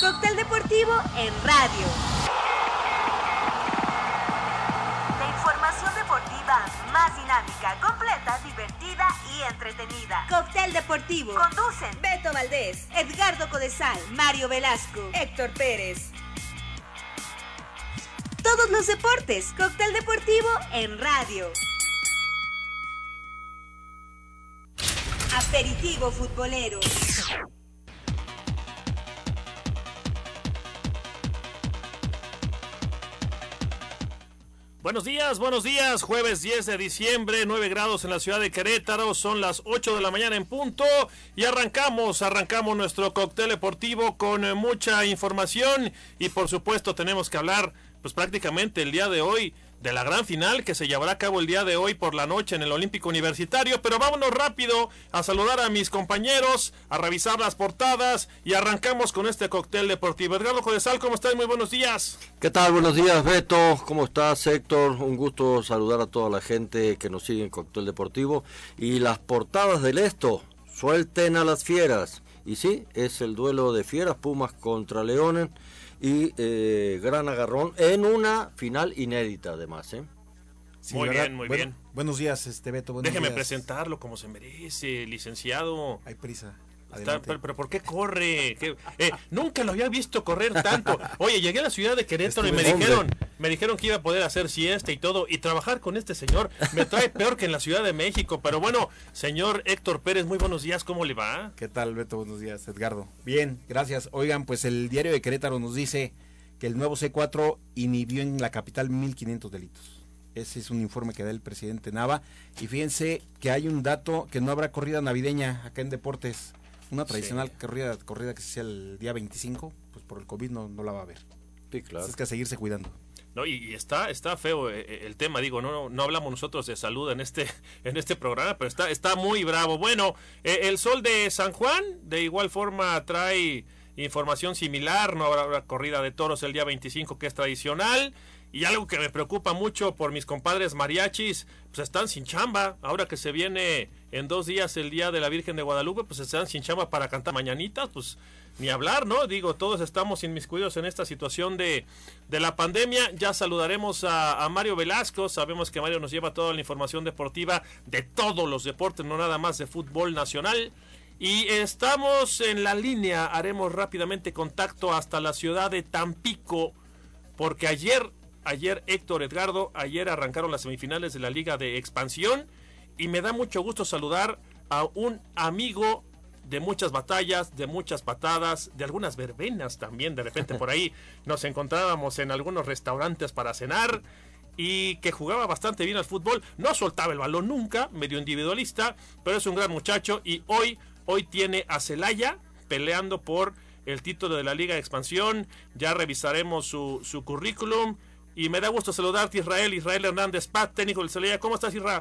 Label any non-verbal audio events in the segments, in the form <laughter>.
Cóctel Deportivo en radio. La información deportiva más dinámica, completa, divertida y entretenida. Cóctel Deportivo. Conducen Beto Valdés, Edgardo Codesal, Mario Velasco, Héctor Pérez. Todos los deportes. Cóctel Deportivo en radio. Aperitivo futbolero. Buenos días, buenos días. Jueves 10 de diciembre, 9 grados en la ciudad de Querétaro. Son las 8 de la mañana en punto. Y arrancamos, arrancamos nuestro cóctel deportivo con mucha información. Y por supuesto, tenemos que hablar, pues prácticamente el día de hoy de la gran final que se llevará a cabo el día de hoy por la noche en el Olímpico Universitario. Pero vámonos rápido a saludar a mis compañeros, a revisar las portadas y arrancamos con este cóctel deportivo. Edgardo Jodesal, ¿cómo estás? Muy buenos días. ¿Qué tal? Buenos días, Beto. ¿Cómo estás, Héctor? Un gusto saludar a toda la gente que nos sigue en Cóctel Deportivo. Y las portadas del esto, suelten a las fieras. Y sí, es el duelo de fieras, Pumas contra Leones y eh, gran agarrón en una final inédita además. ¿eh? muy bien, muy bien. Buenos días, este Beto. Déjeme presentarlo como se merece, licenciado. Hay prisa pero, ¿por qué corre? Eh, nunca lo había visto correr tanto. Oye, llegué a la ciudad de Querétaro y me dijeron, me dijeron que iba a poder hacer siesta y todo y trabajar con este señor me trae peor que en la Ciudad de México. Pero bueno, señor Héctor Pérez, muy buenos días, ¿cómo le va? ¿Qué tal, Beto? Buenos días, Edgardo. Bien, gracias. Oigan, pues el diario de Querétaro nos dice que el nuevo C4 inhibió en la capital 1500 delitos. Ese es un informe que da el presidente Nava. Y fíjense que hay un dato que no habrá corrida navideña acá en Deportes una tradicional corrida, corrida que se hacía el día 25, pues por el COVID no, no la va a haber. Sí, claro. Es que a seguirse cuidando. No, y, está, está feo eh, eh, el tema, digo, no, no hablamos nosotros de salud en este, <laughs> en este programa, pero está, está muy bravo. Bueno, eh, el sol de San Juan, de igual forma trae información similar, no habrá corrida de toros el día 25 que es tradicional. Y algo que me preocupa mucho por mis compadres mariachis, pues están sin chamba. Ahora que se viene en dos días el Día de la Virgen de Guadalupe, pues están sin chamba para cantar mañanitas, pues ni hablar, ¿no? Digo, todos estamos inmiscuidos en esta situación de, de la pandemia. Ya saludaremos a, a, Mario Velasco. Sabemos que Mario nos lleva toda la información deportiva de todos los deportes, no nada más de fútbol nacional. Y estamos en la línea, haremos rápidamente contacto hasta la ciudad de Tampico, porque ayer Ayer Héctor Edgardo, ayer arrancaron las semifinales de la Liga de Expansión y me da mucho gusto saludar a un amigo de muchas batallas, de muchas patadas, de algunas verbenas también. De repente por ahí <laughs> nos encontrábamos en algunos restaurantes para cenar y que jugaba bastante bien al fútbol. No soltaba el balón nunca, medio individualista, pero es un gran muchacho y hoy, hoy tiene a Celaya peleando por el título de la Liga de Expansión. Ya revisaremos su, su currículum y me da gusto saludarte, Israel, Israel Hernández, Pat, técnico del Celaya. ¿Cómo estás, Israel?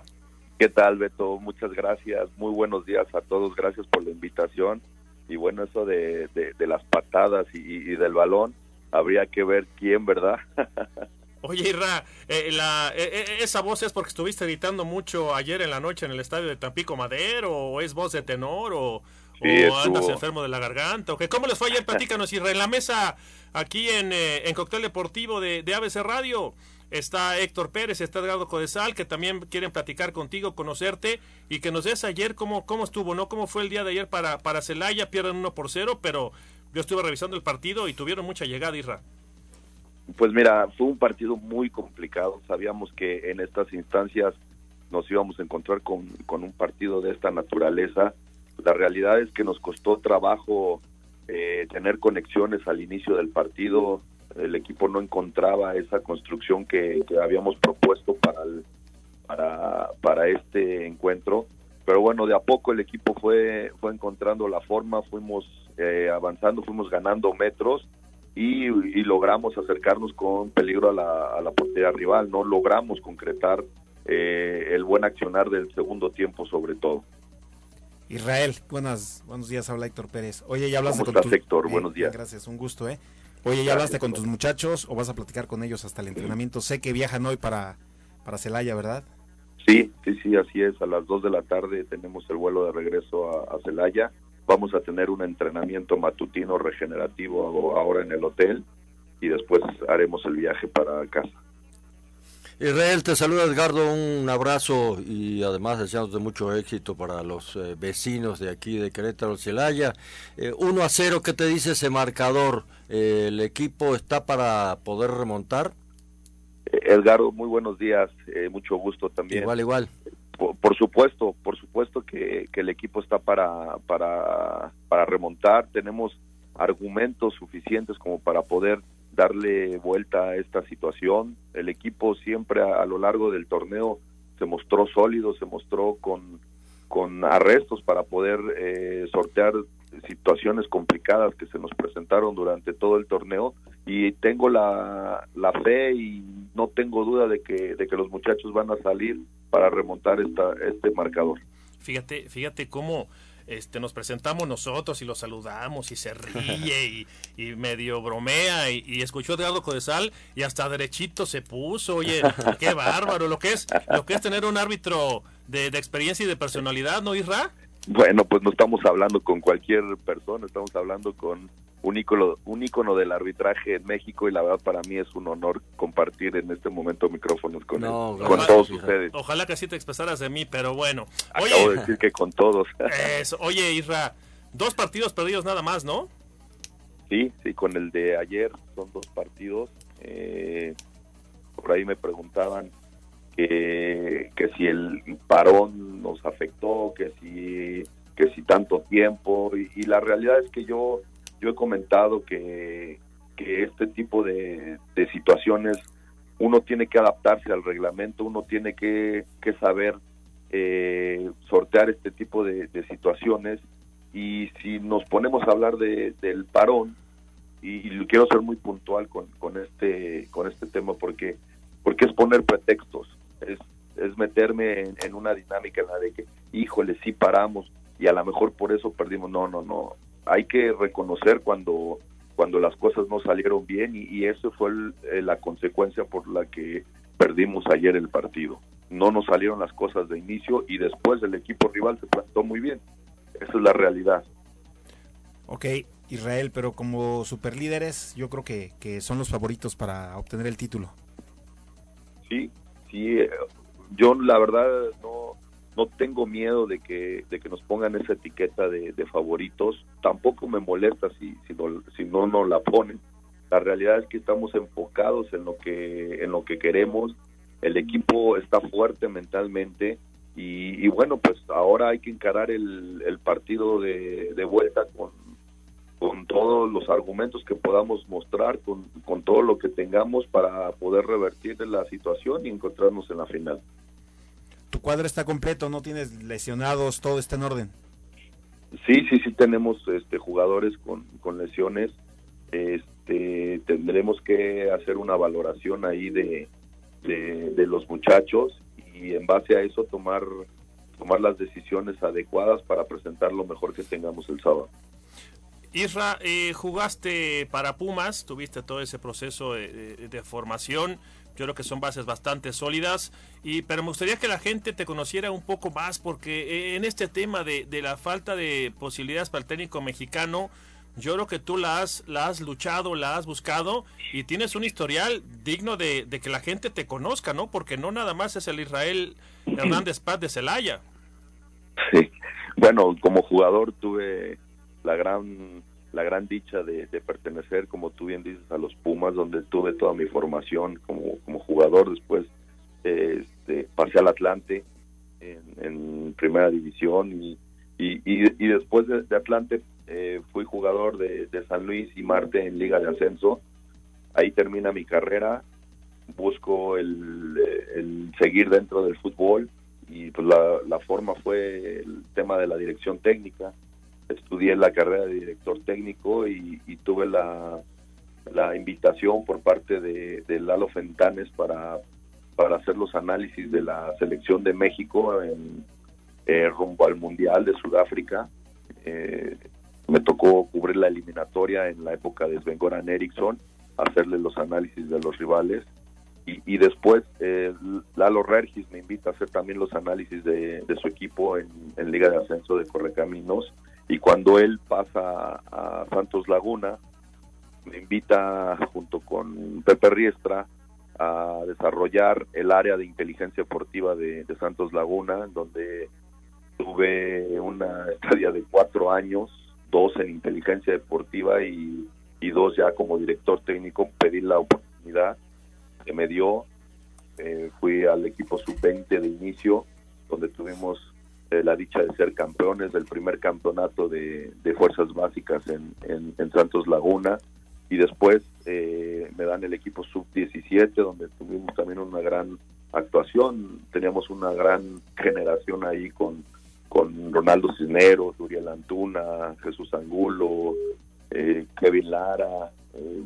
¿Qué tal, Beto? Muchas gracias. Muy buenos días a todos. Gracias por la invitación. Y bueno, eso de, de, las patadas y, del balón, habría que ver quién, ¿verdad? <laughs> Oye, Irra, eh, la, eh, eh, ¿esa voz es porque estuviste editando mucho ayer en la noche en el estadio de Tampico Madero? ¿O es voz de tenor? ¿O, o andas enfermo de la garganta? ¿Cómo les fue ayer? <laughs> Platícanos, Irra. En la mesa aquí en, eh, en Cóctel Deportivo de, de, ABC Radio. Está Héctor Pérez, está Edgardo Codesal, que también quieren platicar contigo, conocerte y que nos des ayer cómo, cómo estuvo, ¿no? ¿Cómo fue el día de ayer para, para Celaya? Pierden 1 por 0, pero yo estuve revisando el partido y tuvieron mucha llegada, Isra. Pues mira, fue un partido muy complicado. Sabíamos que en estas instancias nos íbamos a encontrar con, con un partido de esta naturaleza. La realidad es que nos costó trabajo eh, tener conexiones al inicio del partido. El equipo no encontraba esa construcción que, habíamos propuesto para, para, para este encuentro. Pero bueno, de a poco el equipo fue, fue encontrando la forma, fuimos eh, avanzando, fuimos ganando metros y, logramos acercarnos con peligro a la, a portería rival. No logramos concretar eh, el buen accionar del segundo tiempo sobre todo. Israel, buenas, buenos días, habla Héctor Pérez. Oye, ya hablaste con estás, Héctor? buenos días. Gracias, un gusto, ¿eh? Oye, ¿ya hablaste con tus muchachos o vas a platicar con ellos hasta el entrenamiento? Sé que viajan hoy para, para Celaya, ¿verdad? Sí, sí, sí, así es. A las 2 de la tarde tenemos el vuelo de regreso a, Celaya. vamos a tener un entrenamiento matutino regenerativo ahora en el hotel y después haremos el viaje para casa. Israel, te saluda Edgardo, un abrazo y además deseándote mucho éxito para los eh, vecinos de aquí de Querétaro, Celaya. 1 a 0, ¿qué te dice ese marcador? ¿El equipo está para poder remontar? Edgardo, muy buenos días, eh, mucho gusto también. Igual, igual. Por, supuesto, por supuesto que, el equipo está para, para, para remontar, tenemos argumentos suficientes como para poder darle vuelta a esta situación. El equipo siempre a, lo largo del torneo se mostró sólido, se mostró con, con arrestos para poder eh, sortear situaciones complicadas que se nos presentaron durante todo el torneo y tengo la, la fe y no tengo duda de que, de que los muchachos van a salir para remontar esta, este marcador. Fíjate, fíjate cómo este, nos presentamos nosotros y lo saludamos y se <laughs> ríe y, medio bromea y, escuchó Edgardo Codesal y hasta derechito se puso, oye, qué <laughs> bárbaro, lo que es, lo que es tener un árbitro de, de experiencia y de personalidad, ¿no, Isra? Bueno, pues no estamos hablando con cualquier persona, estamos hablando con un ícono, un ícono del arbitraje en México y la verdad para mí es un honor compartir en este momento micrófonos con, con todos ustedes. Ojalá que así te expresaras de mí, pero bueno. Oye, Acabo de decir que con todos. <laughs> oye, Isra, dos partidos perdidos nada más, ¿no? Sí, sí, con el de ayer son dos partidos. Eh, por ahí me preguntaban que, que si el parón nos afectó, que si que si tanto tiempo y la realidad es que yo yo he comentado que, que este tipo de, situaciones uno tiene que adaptarse al reglamento, uno tiene que, saber eh, sortear este tipo de, situaciones. Y si nos ponemos a hablar de, del parón y, quiero ser muy puntual con, con este con este tema porque porque es poner pretextos es, es meterme en, en una dinámica en la de que híjole sí paramos y a lo mejor por eso perdimos. No no no hay que reconocer cuando cuando las cosas no salieron bien y, y eso fue eh, la consecuencia por la que perdimos ayer el partido. No nos salieron las cosas de inicio y después el equipo rival se plantó muy bien. Esa es la realidad. Ok, Israel, pero como superlíderes yo creo que, que son los favoritos para obtener el título. Sí, sí, eh, yo la verdad no, no tengo miedo de que, de que nos pongan esa etiqueta de, favoritos. Tampoco me molesta si, si, no, no nos la ponen. La realidad es que estamos enfocados en lo que, en lo que queremos. El equipo está fuerte mentalmente y, bueno, pues ahora hay que encarar el, el partido de, de vuelta con, con todos los argumentos que podamos mostrar, con, con todo lo que tengamos para poder revertir la situación y encontrarnos en la final tu cuadro está completo, no tienes lesionados, todo está en orden. Sí, sí, sí tenemos este, jugadores con, con lesiones. Este, tendremos que hacer una valoración ahí de, de, los muchachos y en base a eso tomar tomar las decisiones adecuadas para presentar lo mejor que tengamos el sábado. Isra, eh, jugaste para Pumas, tuviste todo ese proceso de, de formación. Yo creo que son bases bastante sólidas, y, pero me gustaría que la gente te conociera un poco más, porque eh, en este tema de, la falta de posibilidades para el técnico mexicano, yo creo que tú la has, la has luchado, la has buscado y tienes un historial digno de, que la gente te conozca, ¿no? Porque no nada más es el Israel Hernández Paz de Celaya. Sí, bueno, como jugador tuve la gran la gran dicha de, pertenecer, como tú bien dices, a los Pumas, donde tuve toda mi formación como, jugador. Después este, pasé al Atlante en, primera división y, y, después de, Atlante eh, fui jugador de, San Luis y Marte en Liga de Ascenso. Ahí termina mi carrera, busco el, seguir dentro del fútbol y pues la forma fue el tema de la dirección técnica estudié la carrera de director técnico y, tuve la, la, invitación por parte de, Lalo Fentanes para, para hacer los análisis de la selección de México en, eh, rumbo al Mundial de Sudáfrica. Eh, me tocó cubrir la eliminatoria en la época de Sven Goran Eriksson, hacerle los análisis de los rivales. Y, después eh, Lalo Regis me invita a hacer también los análisis de, su equipo en, en Liga de Ascenso de Correcaminos Y cuando él pasa a Santos Laguna, me invita junto con Pepe Riestra a desarrollar el área de inteligencia deportiva de, Santos Laguna, donde tuve una estadía de cuatro años, dos en inteligencia deportiva y, dos ya como director técnico, pedí la oportunidad que me dio. Eh, fui al equipo sub-20 de inicio, donde tuvimos eh, la dicha de ser campeones del primer campeonato de, fuerzas básicas en, Santos Laguna. Y después eh, me dan el equipo sub-17 donde tuvimos también una gran actuación, teníamos una gran generación ahí con, con Ronaldo Cisneros, Uriel Antuna, Jesús Angulo, eh, Kevin Lara, eh,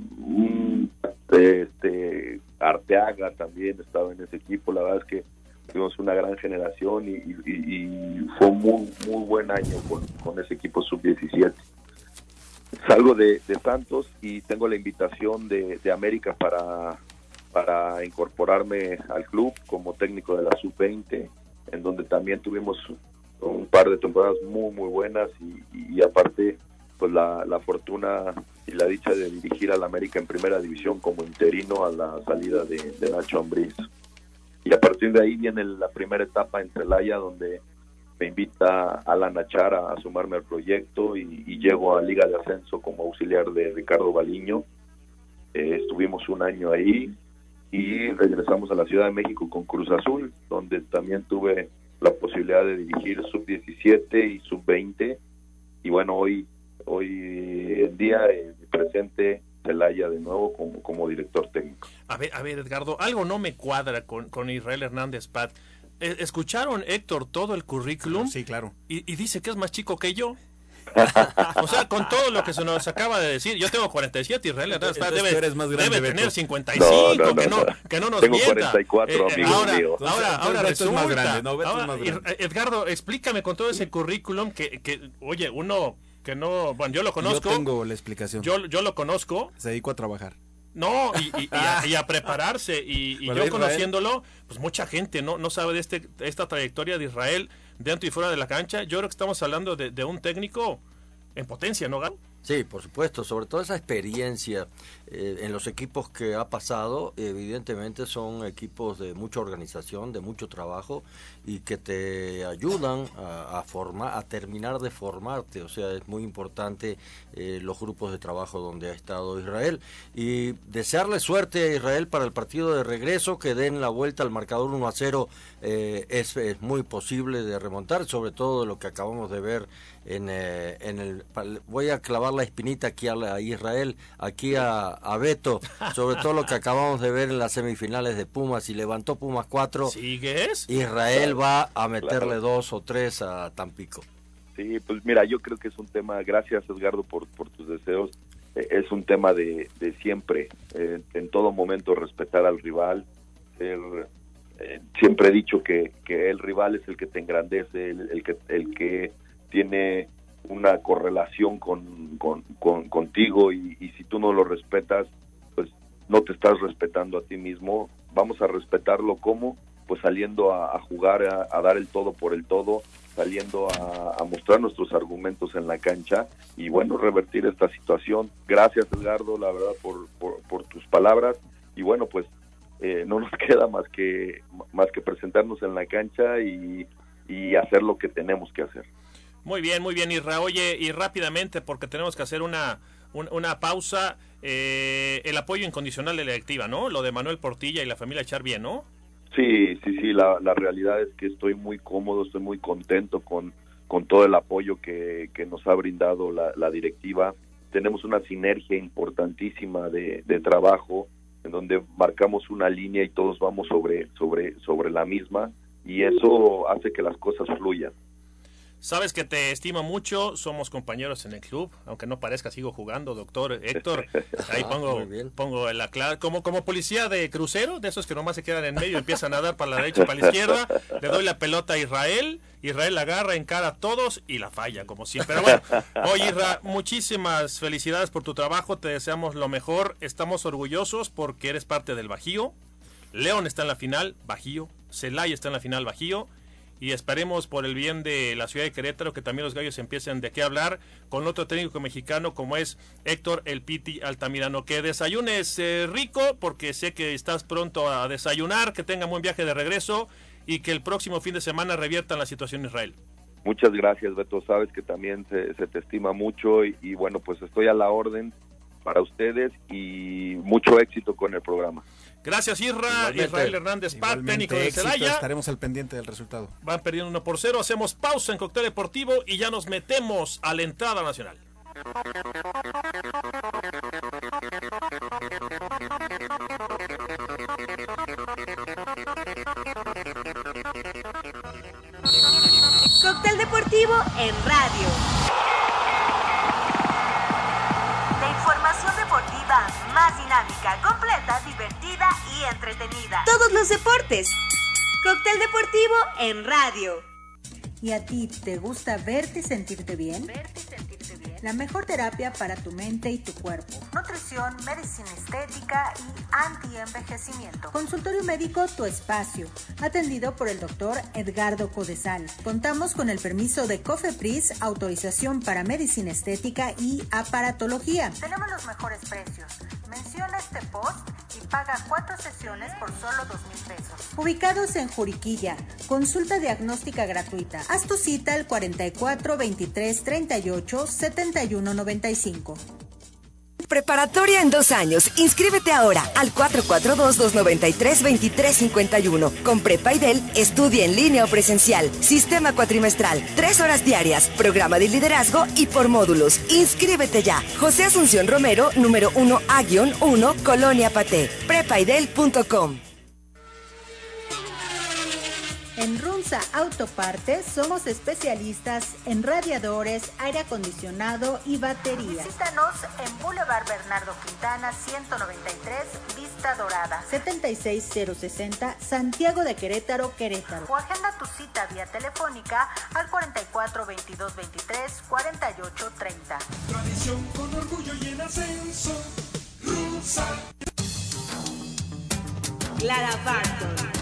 este Arteaga también estaba en ese equipo, la verdad es que tuvimos una gran generación y, fue un muy, muy buen año con, ese equipo sub-17 salgo de, Santos y tengo la invitación de, América para, para incorporarme al club como técnico de la sub-20, en donde también tuvimos un par de temporadas muy, muy buenas y, aparte pues la, fortuna y la dicha de dirigir al América en primera división como interino a la salida de, de Nacho Ambriz. Y a partir de ahí viene la primera etapa en Celaya donde me invita Alan Achar a, sumarme al proyecto y, llego a Liga de Ascenso como auxiliar de Ricardo Baliño. Eh, estuvimos un año ahí y regresamos a la Ciudad de México con Cruz Azul, donde también tuve la posibilidad de dirigir sub-17 y sub-20. Y bueno, hoy, hoy en día eh, presente Celaya de nuevo como, como director técnico. A ver, a ver, Edgardo, algo no me cuadra con, con Israel Hernández Pat. Eh, ¿Escucharon, Héctor, todo el currículum? Sí, claro. Y, dice que es más chico que yo. <laughs> o sea, con todo lo que se nos acaba de decir, yo tengo 47 y Israel debe, más grande, debe tener 55, que, no, que no nos tengo 44, eh, eh, ahora, ahora, ahora resulta, más grande, no, ahora, Edgardo, explícame con todo ese currículum que, que, oye, uno que no, bueno, yo lo conozco. Yo tengo la explicación. Yo, yo lo conozco. Se dedicó a trabajar. No, y, <laughs> a, prepararse. Y, yo conociéndolo, pues mucha gente no, no sabe de este, esta trayectoria de Israel dentro y fuera de la cancha. Yo creo que estamos hablando de, de un técnico en potencia, ¿no, Galo? Sí, por supuesto, sobre todo esa experiencia eh, en los equipos que ha pasado, evidentemente son equipos de mucha organización, de mucho trabajo y que te ayudan a, formar, a terminar de formarte, o sea, es muy importante eh, los grupos de trabajo donde ha estado Israel. Y desearle suerte a Israel para el partido de regreso, que den la vuelta al marcador 1 a 0 eh, es, muy posible de remontar, sobre todo lo que acabamos de ver en, en el... Voy a clavar la espinita aquí a, Israel, aquí a, Beto, sobre todo lo que acabamos de ver en las semifinales de Pumas y levantó Pumas 4. ¿Sigues? Israel va a meterle dos o tres a Tampico. Sí, pues mira, yo creo que es un tema, gracias Edgardo por, por tus deseos, e, es un tema de, de siempre, eh, en todo momento respetar al rival, eh, siempre he dicho que, que el rival es el que te engrandece, el, el que, el que tiene una correlación con, contigo y, si tú no lo respetas, pues no te estás respetando a ti mismo. Vamos a respetarlo como pues saliendo a, jugar, a, dar el todo por el todo, saliendo a, mostrar nuestros argumentos en la cancha y bueno, revertir esta situación. Gracias Edgardo, la verdad, por, por, tus palabras y bueno, pues eh, no nos <laughs> queda más que, más que presentarnos en la cancha y, y hacer lo que tenemos que hacer. Muy bien, muy bien, Isra. Oye, y rápidamente, porque tenemos que hacer una, una pausa, eh, el apoyo incondicional de la directiva, ¿no? Lo de Manuel Portilla y la familia Echar bien, ¿no? Sí, sí, sí, la, la realidad es que estoy muy cómodo, estoy muy contento con, con todo el apoyo que, que nos ha brindado la, la directiva. Tenemos una sinergia importantísima de, de trabajo en donde marcamos una línea y todos vamos sobre, sobre, sobre la misma y eso hace que las cosas fluyan. Sabes que te estimo mucho, somos compañeros en el club, aunque no parezca, sigo jugando, doctor Héctor. <laughs> Ahí pongo, pongo la clave, como, como policía de crucero, de esos que nomás se quedan en medio, empiezan a dar para la derecha y para la izquierda, le doy la pelota a Israel, Israel la agarra, encara a todos y la falla, como siempre. Pero bueno, oye Israel, muchísimas felicidades por tu trabajo, te deseamos lo mejor, estamos orgullosos porque eres parte del Bajío, León está en la final, Bajío, Celaya está en la final, Bajío, y esperemos por el bien de la ciudad de Querétaro que también los gallos empiecen de qué hablar con otro técnico mexicano como es Héctor El Piti Altamirano. Que desayunes eh, rico porque sé que estás pronto a desayunar, que tenga buen viaje de regreso y que el próximo fin de semana reviertan la situación en Israel. Muchas gracias, Beto. Sabes que también se, te estima mucho y bueno, pues estoy a la orden para ustedes y mucho éxito con el programa. Gracias, Isra. Israel Hernández Pat, técnico de Celaya. Estaremos al pendiente del resultado. Van perdiendo uno por cero. Hacemos pausa en Cóctel Deportivo y ya nos metemos a la entrada nacional. Cóctel Deportivo en radio. más dinámica, completa, divertida y entretenida. Todos los deportes. Cóctel deportivo en radio. ¿Y a ti te gusta verte y sentirte bien? Verte y sentirte bien. La mejor terapia para tu mente y tu cuerpo. Nutrición, medicina estética y anti-envejecimiento. Consultorio médico Tu Espacio. Atendido por el doctor Edgardo Codesal. Contamos con el permiso de COFEPRIS, autorización para medicina estética y aparatología. Tenemos los mejores precios. Menciona este post y paga cuatro sesiones por solo dos mil pesos. Ubicados en Juriquilla. Consulta diagnóstica gratuita. Haz tu cita al 44 23 38 71 95. Preparatoria en dos años. Inscríbete ahora al 442-293-2351. Con Prepaidel, estudia en línea o presencial. Sistema cuatrimestral. Tres horas diarias. Programa de liderazgo y por módulos. Inscríbete ya. José Asunción Romero, número 1A-1, Colonia Paté. Prepaidel.com. En Runza Autopartes somos especialistas en radiadores, aire acondicionado y baterías. Visítanos en Boulevard Bernardo Quintana 193, Vista Dorada. 76060 Santiago de Querétaro, Querétaro. O agenda tu cita vía telefónica al 44 22 23 48 30. Tradición con orgullo y en ascenso. Runza. Clara Barton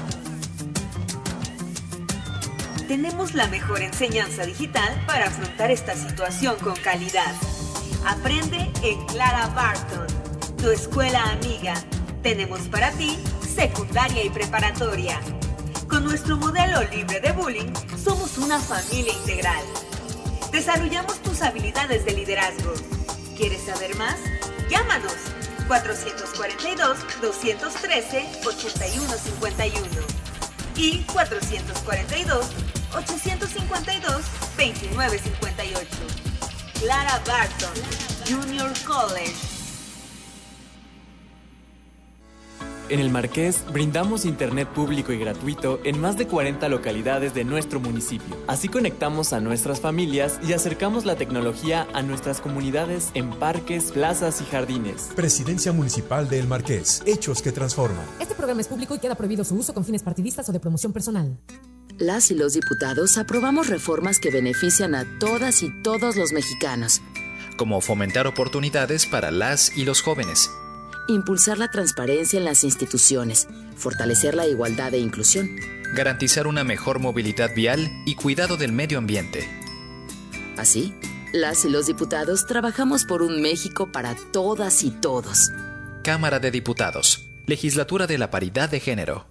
tenemos la mejor enseñanza digital para afrontar esta situación con calidad. Aprende en Clara Barton, tu escuela amiga. Tenemos para ti secundaria y preparatoria. Con nuestro modelo libre de bullying, somos una familia integral. Desarrollamos tus habilidades de liderazgo. ¿Quieres saber más? Llámanos 442-213-8151 y 442 852-2958. Clara Barton, Junior College. En el Marqués brindamos internet público y gratuito en más de 40 localidades de nuestro municipio. Así conectamos a nuestras familias y acercamos la tecnología a nuestras comunidades en parques, plazas y jardines. Presidencia Municipal de El Marqués. Hechos que transforman. Este programa es público y queda prohibido su uso con fines partidistas o de promoción personal las y los diputados aprobamos reformas que benefician a todas y todos los mexicanos. Como fomentar oportunidades para las y los jóvenes. Impulsar la transparencia en las instituciones. Fortalecer la igualdad e inclusión. Garantizar una mejor movilidad vial y cuidado del medio ambiente. Así, las y los diputados trabajamos por un México para todas y todos. Cámara de Diputados. Legislatura de la Paridad de Género.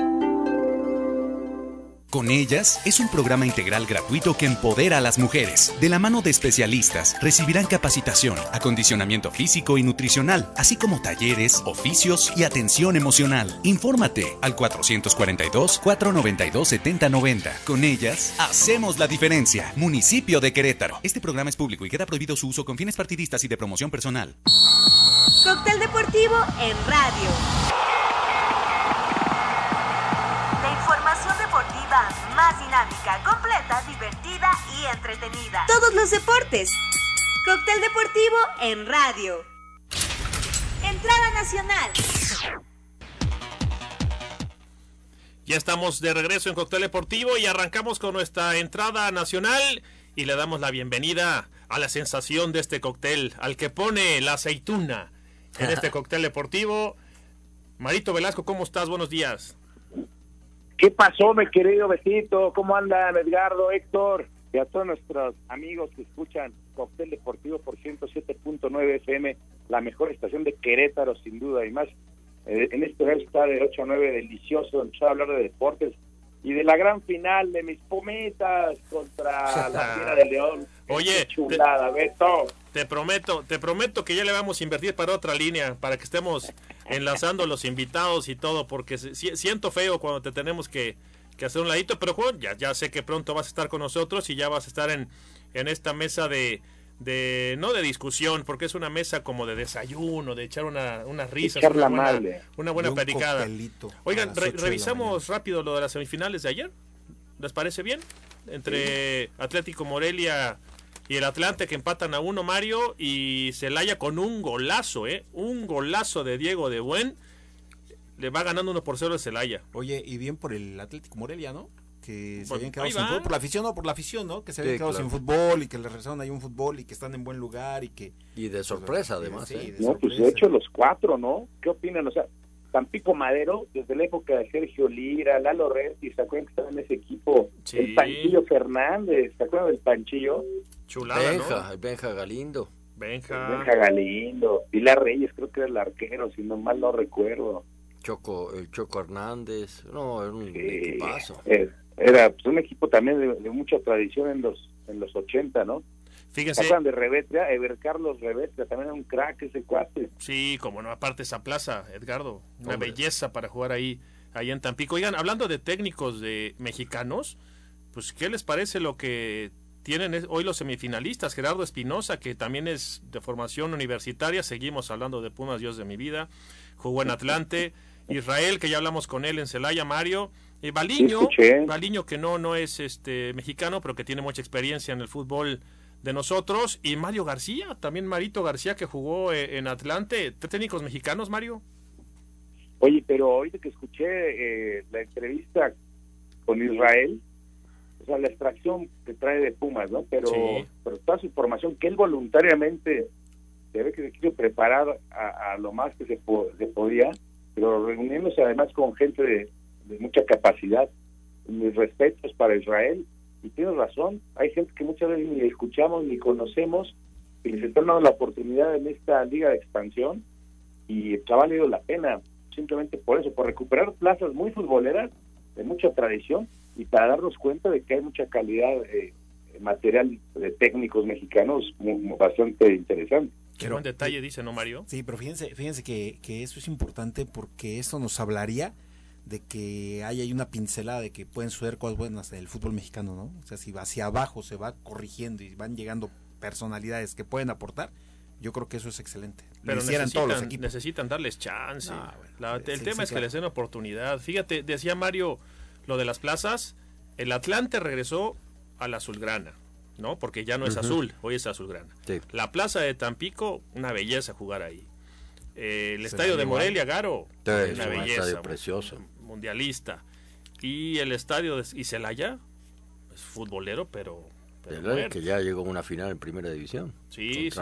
Con ellas es un programa integral gratuito que empodera a las mujeres. De la mano de especialistas recibirán capacitación, acondicionamiento físico y nutricional, así como talleres, oficios y atención emocional. Infórmate al 442-492-7090. Con ellas hacemos la diferencia. Municipio de Querétaro. Este programa es público y queda prohibido su uso con fines partidistas y de promoción personal. Cóctel deportivo en radio. Entretenida. Todos los deportes. Cóctel deportivo en radio. Entrada nacional. Ya estamos de regreso en Cóctel Deportivo y arrancamos con nuestra entrada nacional y le damos la bienvenida a la sensación de este cóctel, al que pone la aceituna en este <laughs> cóctel deportivo. Marito Velasco, ¿cómo estás? Buenos días. ¿Qué pasó, mi querido Besito? ¿Cómo andan, Edgardo, Héctor? Y a todos nuestros amigos que escuchan Cóctel Deportivo por 107.9 FM, la mejor estación de Querétaro, sin duda, y más eh, en este horario está de 8 a 9 delicioso, empezar a hablar de deportes y de la gran final de mis pometas contra <laughs> la Fiera de León. Oye, chulada, te, Te prometo, te prometo que ya le vamos a invertir para otra línea, para que estemos enlazando los invitados y todo, porque siento feo cuando te tenemos que, que hacer un ladito, pero ya, ya sé que pronto vas a estar con nosotros y ya vas a estar en, en esta mesa de, de no de discusión, porque es una mesa como de desayuno, de echar una, unas risas, una buena, una buena predicada. Oigan, revisamos rápido lo de las semifinales de ayer. ¿Les parece bien? Entre Atlético Morelia y el Atlante que empatan a uno Mario y Celaya con un golazo, ¿eh? Un golazo de Diego de Buen. Le va ganando uno por cero el Celaya. Oye, y bien por el Atlético Morelia, ¿no? que se habían quedado sin fútbol, por la afición, no, por la afición, ¿no? Que se habían quedado sin fútbol y que les regresaron ahí un fútbol y que están en buen lugar y que... Y de sorpresa, además. ¿eh? no, pues de hecho los cuatro, ¿no? ¿Qué opinan? O sea, Tampico Madero, desde la época de Sergio Lira, Lalo Resti, ¿se acuerdan que estaba en ese equipo? El Panchillo Fernández, ¿se acuerdan del Panchillo? Chulada, Benja, Benja Galindo. Benja. Benja Galindo. Pilar Reyes creo que era el arquero, si no mal no recuerdo. Choco, el Choco Hernández, no, era un equipazo era pues, un equipo también de, mucha tradición en los en los 80, ¿no? Fíjense. de Revetria, Ever Carlos Revetria, también era un crack ese cuate. Sí, como no, aparte esa plaza, Edgardo, una belleza para jugar ahí, ahí en Tampico. Oigan, hablando de técnicos de mexicanos, pues ¿qué les parece lo que tienen hoy los semifinalistas? Gerardo Espinosa, que también es de formación universitaria, seguimos hablando de Pumas, Dios de mi vida, jugó en <laughs> Atlante. Israel, que ya hablamos con él en Celaya, Mario, eh, Baliño, que no, no es este mexicano, pero que tiene mucha experiencia en el fútbol de nosotros, y Mario García, también Marito García que jugó eh, en Atlante, técnicos mexicanos, Mario. Oye, pero ahorita que escuché eh, la entrevista con Israel, o sea, la extracción que trae de Pumas, ¿no? Pero, pero toda su formación que él voluntariamente se ve que se quiso preparar a, lo más que se, se podía, pero reuniéndose además con gente de, mucha capacidad. Mis respetos para Israel. Y tienes razón, hay gente que muchas veces ni escuchamos ni conocemos y les están dando la oportunidad en esta liga de expansión y ha valido la pena simplemente por eso, por recuperar plazas muy futboleras de mucha tradición y para darnos cuenta de que hay mucha calidad de material de técnicos mexicanos bastante interesante. Qué buen detalle dice, ¿no, Mario? Sí, pero fíjense, fíjense que, que eso es importante porque eso nos hablaría de que hay, hay una pincelada de que pueden suceder cosas buenas del fútbol mexicano, ¿no? O sea, si va hacia abajo se va corrigiendo y van llegando personalidades que pueden aportar, yo creo que eso es excelente. Pero necesitan, necesitan darles chance. el tema es que les den oportunidad. Fíjate, decía Mario lo de las plazas, el Atlante regresó a la azulgrana, ¿no? Porque ya no es azul, hoy es azulgrana. La plaza de Tampico, una belleza jugar ahí. Eh, el estadio de Morelia, Garo, una belleza, precioso. mundialista. Y el estadio de y Celaya, es futbolero, pero... que ya llegó a una final en primera división. Sí, sí,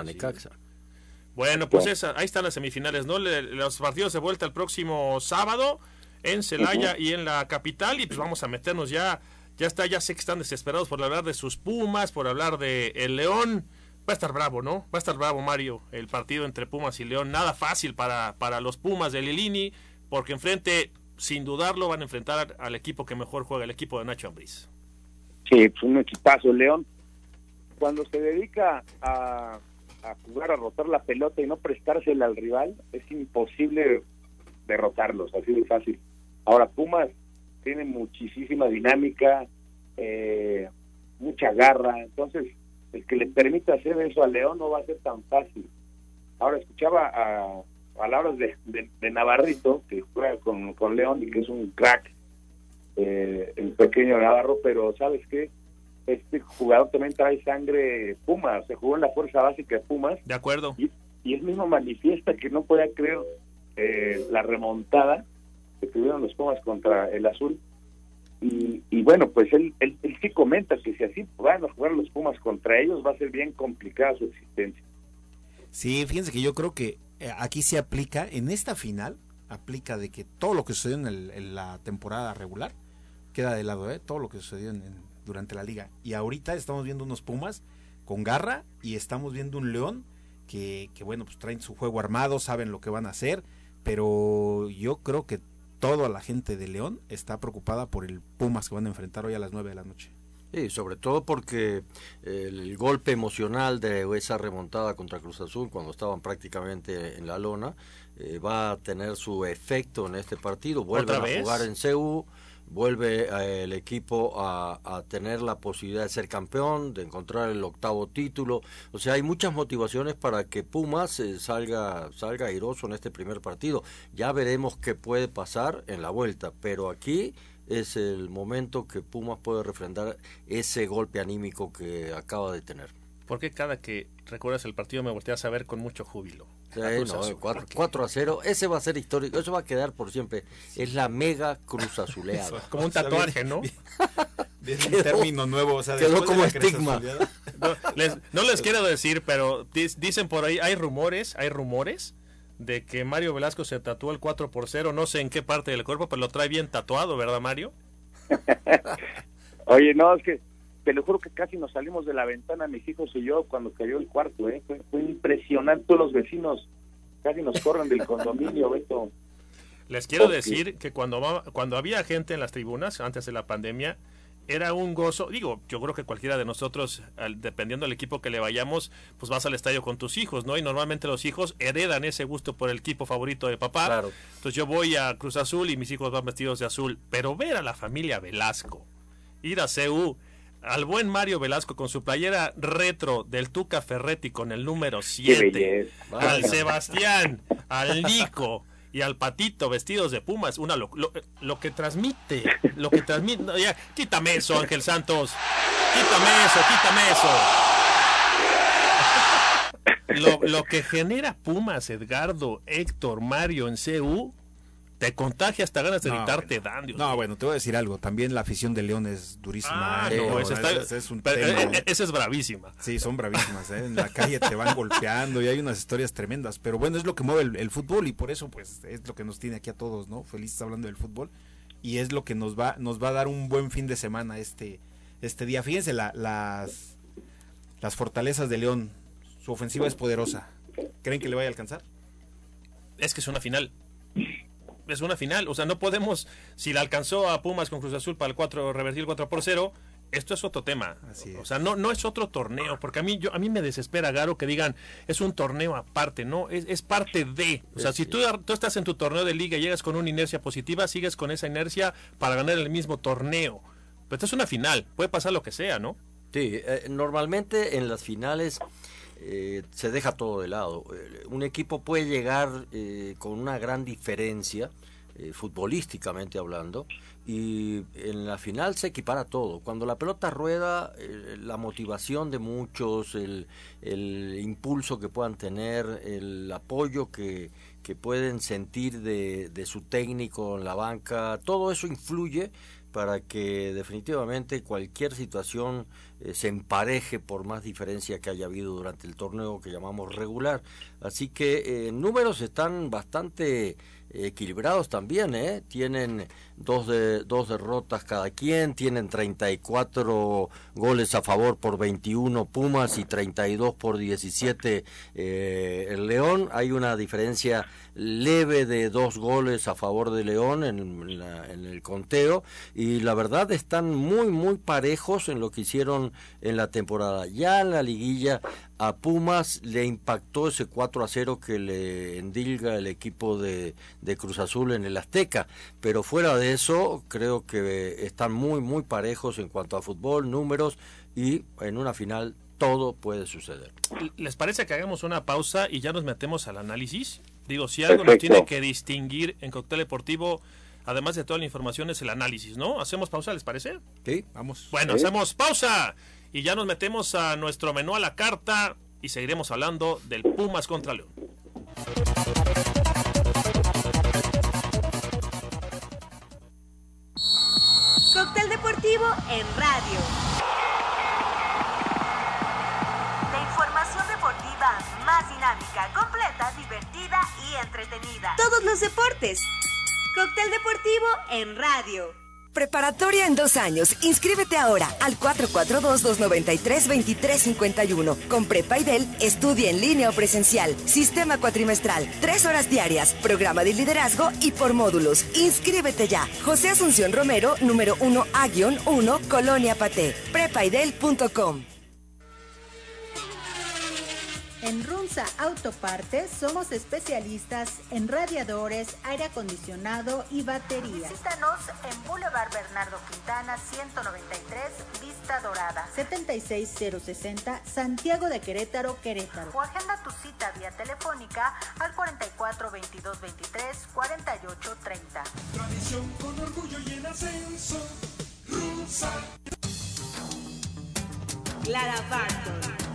Bueno, pues esa, ahí están las semifinales, ¿no? los partidos de vuelta el próximo sábado en Celaya y en la capital. Y pues vamos a meternos ya. Ya está, ya sé que están desesperados por hablar de sus Pumas, por hablar de el León va a estar bravo, ¿no? Va a estar bravo, Mario, el partido entre Pumas y León. Nada fácil para, para los Pumas de Lilini, porque enfrente, sin dudarlo, van a enfrentar al equipo que mejor juega, el equipo de Nacho Ambriz. Sí, pues un equipazo, León. Cuando se dedica a, a jugar, a rotar la pelota y no prestársela al rival, es imposible derrotarlos, así de fácil. Ahora, Pumas tiene muchísima dinámica, eh, mucha garra, entonces el que le permita hacer eso a León no va a ser tan fácil. Ahora escuchaba a palabras de, de, Navarrito, que juega con, con, León y que es un crack, eh, el pequeño Navarro, pero ¿sabes qué? este jugador también trae sangre Pumas, se jugó en la fuerza básica de Pumas. De acuerdo. Y, y él mismo manifiesta que no puede creer eh, la remontada que tuvieron los Pumas contra el Azul. Y, y bueno, pues él, él, él, sí comenta que si así van a jugar los Pumas contra ellos, va a ser bien complicada su existencia. Sí, fíjense que yo creo que eh, aquí se aplica, en esta final, aplica de que todo lo que sucedió en, el, en la temporada regular queda de lado, ¿eh? todo lo que sucedió en, en, durante la liga. Y ahorita estamos viendo unos Pumas con garra y estamos viendo un León que, que, bueno, pues traen su juego armado, saben lo que van a hacer, pero yo creo que toda la gente de León está preocupada por el Pumas que van a enfrentar hoy a las 9 de la noche. Sí, sobre todo porque el, el, golpe emocional de esa remontada contra Cruz Azul cuando estaban prácticamente en la lona eh, va a tener su efecto en este partido. Vuelven a jugar en CEU, vuelve eh, el equipo a, tener la posibilidad de ser campeón, de encontrar el octavo título. O sea, hay muchas motivaciones para que Pumas eh, salga, salga airoso en este primer partido. Ya veremos qué puede pasar en la vuelta, pero aquí es el momento que Pumas puede refrendar ese golpe anímico que acaba de tener. Porque cada que recuerdas el partido me volteas a ver con mucho júbilo? Sí, no, 4, 4, a 0, ese va a ser histórico, eso va a quedar por siempre. Es la mega cruz azuleada. <laughs> como un tatuaje, ¿no? Es <laughs> un término nuevo, o sea, quedó como estigma. <laughs> No les, no les quiero decir, pero dicen por ahí, hay rumores, hay rumores de que Mario Velasco se tatuó el 4 por 0, no sé en qué parte del cuerpo, pero lo trae bien tatuado, ¿verdad, Mario? Oye, no, es que te lo juro que casi nos salimos de la ventana, mis hijos y yo, cuando cayó el cuarto, ¿eh? Fue, fue impresionante, todos los vecinos casi nos corren del condominio, Beto. Les quiero decir que cuando, cuando había gente en las tribunas, antes de la pandemia, era un gozo. Digo, yo creo que cualquiera de nosotros, al, dependiendo del equipo que le vayamos, pues vas al estadio con tus hijos, ¿no? Y normalmente los hijos heredan ese gusto por el equipo favorito de papá. Claro. Entonces yo voy a Cruz Azul y mis hijos van vestidos de azul. Pero ver a la familia Velasco, ir a CU, al buen Mario Velasco con su playera retro del Tuca Ferretti con el número 7, al Sebastián, al Nico y al patito vestidos de pumas, una lo, lo, lo que transmite, lo que transmite, no, ya, quítame eso, Ángel Santos, quítame eso, quítame eso. <laughs> Lo, lo que genera Pumas, Edgardo, Héctor, Mario en CU, te contagia hasta ganas de gritarte bueno. Dan. Dios no, bueno, te voy a decir algo. También la afición de León es durísima. Ah, no, ese, está, es un pero, tema. Esa es bravísima. Sí, son bravísimas. ¿eh? En la calle te van golpeando y hay unas historias tremendas. Pero bueno, es lo que mueve el, el, fútbol y por eso, pues, es lo que nos tiene aquí a todos, ¿no? Felices hablando del fútbol. Y es lo que nos va, nos va a dar un buen fin de semana este, este día. Fíjense, la, las, las fortalezas de León. Su ofensiva es poderosa. ¿Creen que le vaya a alcanzar? Es que es una final es una final. O sea, no podemos, si la alcanzó a Pumas con Cruz Azul para el 4, revertir el 4 por 0, esto es otro tema. Así o sea, no, no es otro torneo, porque a mí, yo, a mí me desespera, Garo, que digan, es un torneo aparte, no, es, es parte de. O sea, si tú, tú estás en tu torneo de liga y llegas con una inercia positiva, sigues con esa inercia para ganar el mismo torneo. Pero esto es una final, puede pasar lo que sea, ¿no? Sí, eh, normalmente en las finales eh, se deja todo de lado. Eh, un equipo puede llegar eh, con una gran diferencia, eh, futbolísticamente hablando, y en la final se equipara todo. Cuando la pelota rueda, eh, la motivación de muchos, el, impulso que puedan tener, el apoyo que, que pueden sentir de, de su técnico en la banca, todo eso influye para que definitivamente cualquier situación eh, se empareje por más diferencia que haya habido durante el torneo que llamamos regular. Así que números están bastante equilibrados también, ¿eh? Tienen dos, de, dos derrotas cada quien, tienen 34 goles a favor por 21 Pumas y 32 por 17 eh, el León. Hay una diferencia leve de dos goles a favor de León en, la, en, el conteo y la verdad están muy muy parejos en lo que hicieron en la temporada. Ya en la liguilla a Pumas le impactó ese 4 a 0 que le endilga el equipo de, de Cruz Azul en el Azteca, pero fuera de eso creo que están muy muy parejos en cuanto a fútbol, números y en una final todo puede suceder. ¿Les parece que hagamos una pausa y ya nos metemos al análisis? Digo, si algo Perfecto. nos tiene que distinguir en Cóctel Deportivo además de toda la información, es el análisis, ¿no? ¿Hacemos pausa, les parece? Sí, vamos. Bueno, hacemos pausa y ya nos metemos a nuestro menú a la carta y seguiremos hablando del Pumas contra León. Cóctel deportivo en radio. La información deportiva más dinámica, completa, divertida y entretenida. Todos los deportes. Cóctel deportivo en radio. Preparatoria en dos años. Inscríbete ahora al 442-293-2351. Con Prepaidel, estudia en línea o presencial. Sistema cuatrimestral. Tres horas diarias. Programa de liderazgo y por módulos. Inscríbete ya. José Asunción Romero, número 1A-1, Colonia Paté. Prepaidel.com. En Runza Autopartes somos especialistas en radiadores, aire acondicionado y baterías. Visítanos en Boulevard Bernardo Quintana 193, Vista Dorada. 76060 Santiago de Querétaro, Querétaro. O agenda tu cita vía telefónica al 44 22 23 48 30. Tradición con orgullo y en ascenso. Runza. Clara Barton.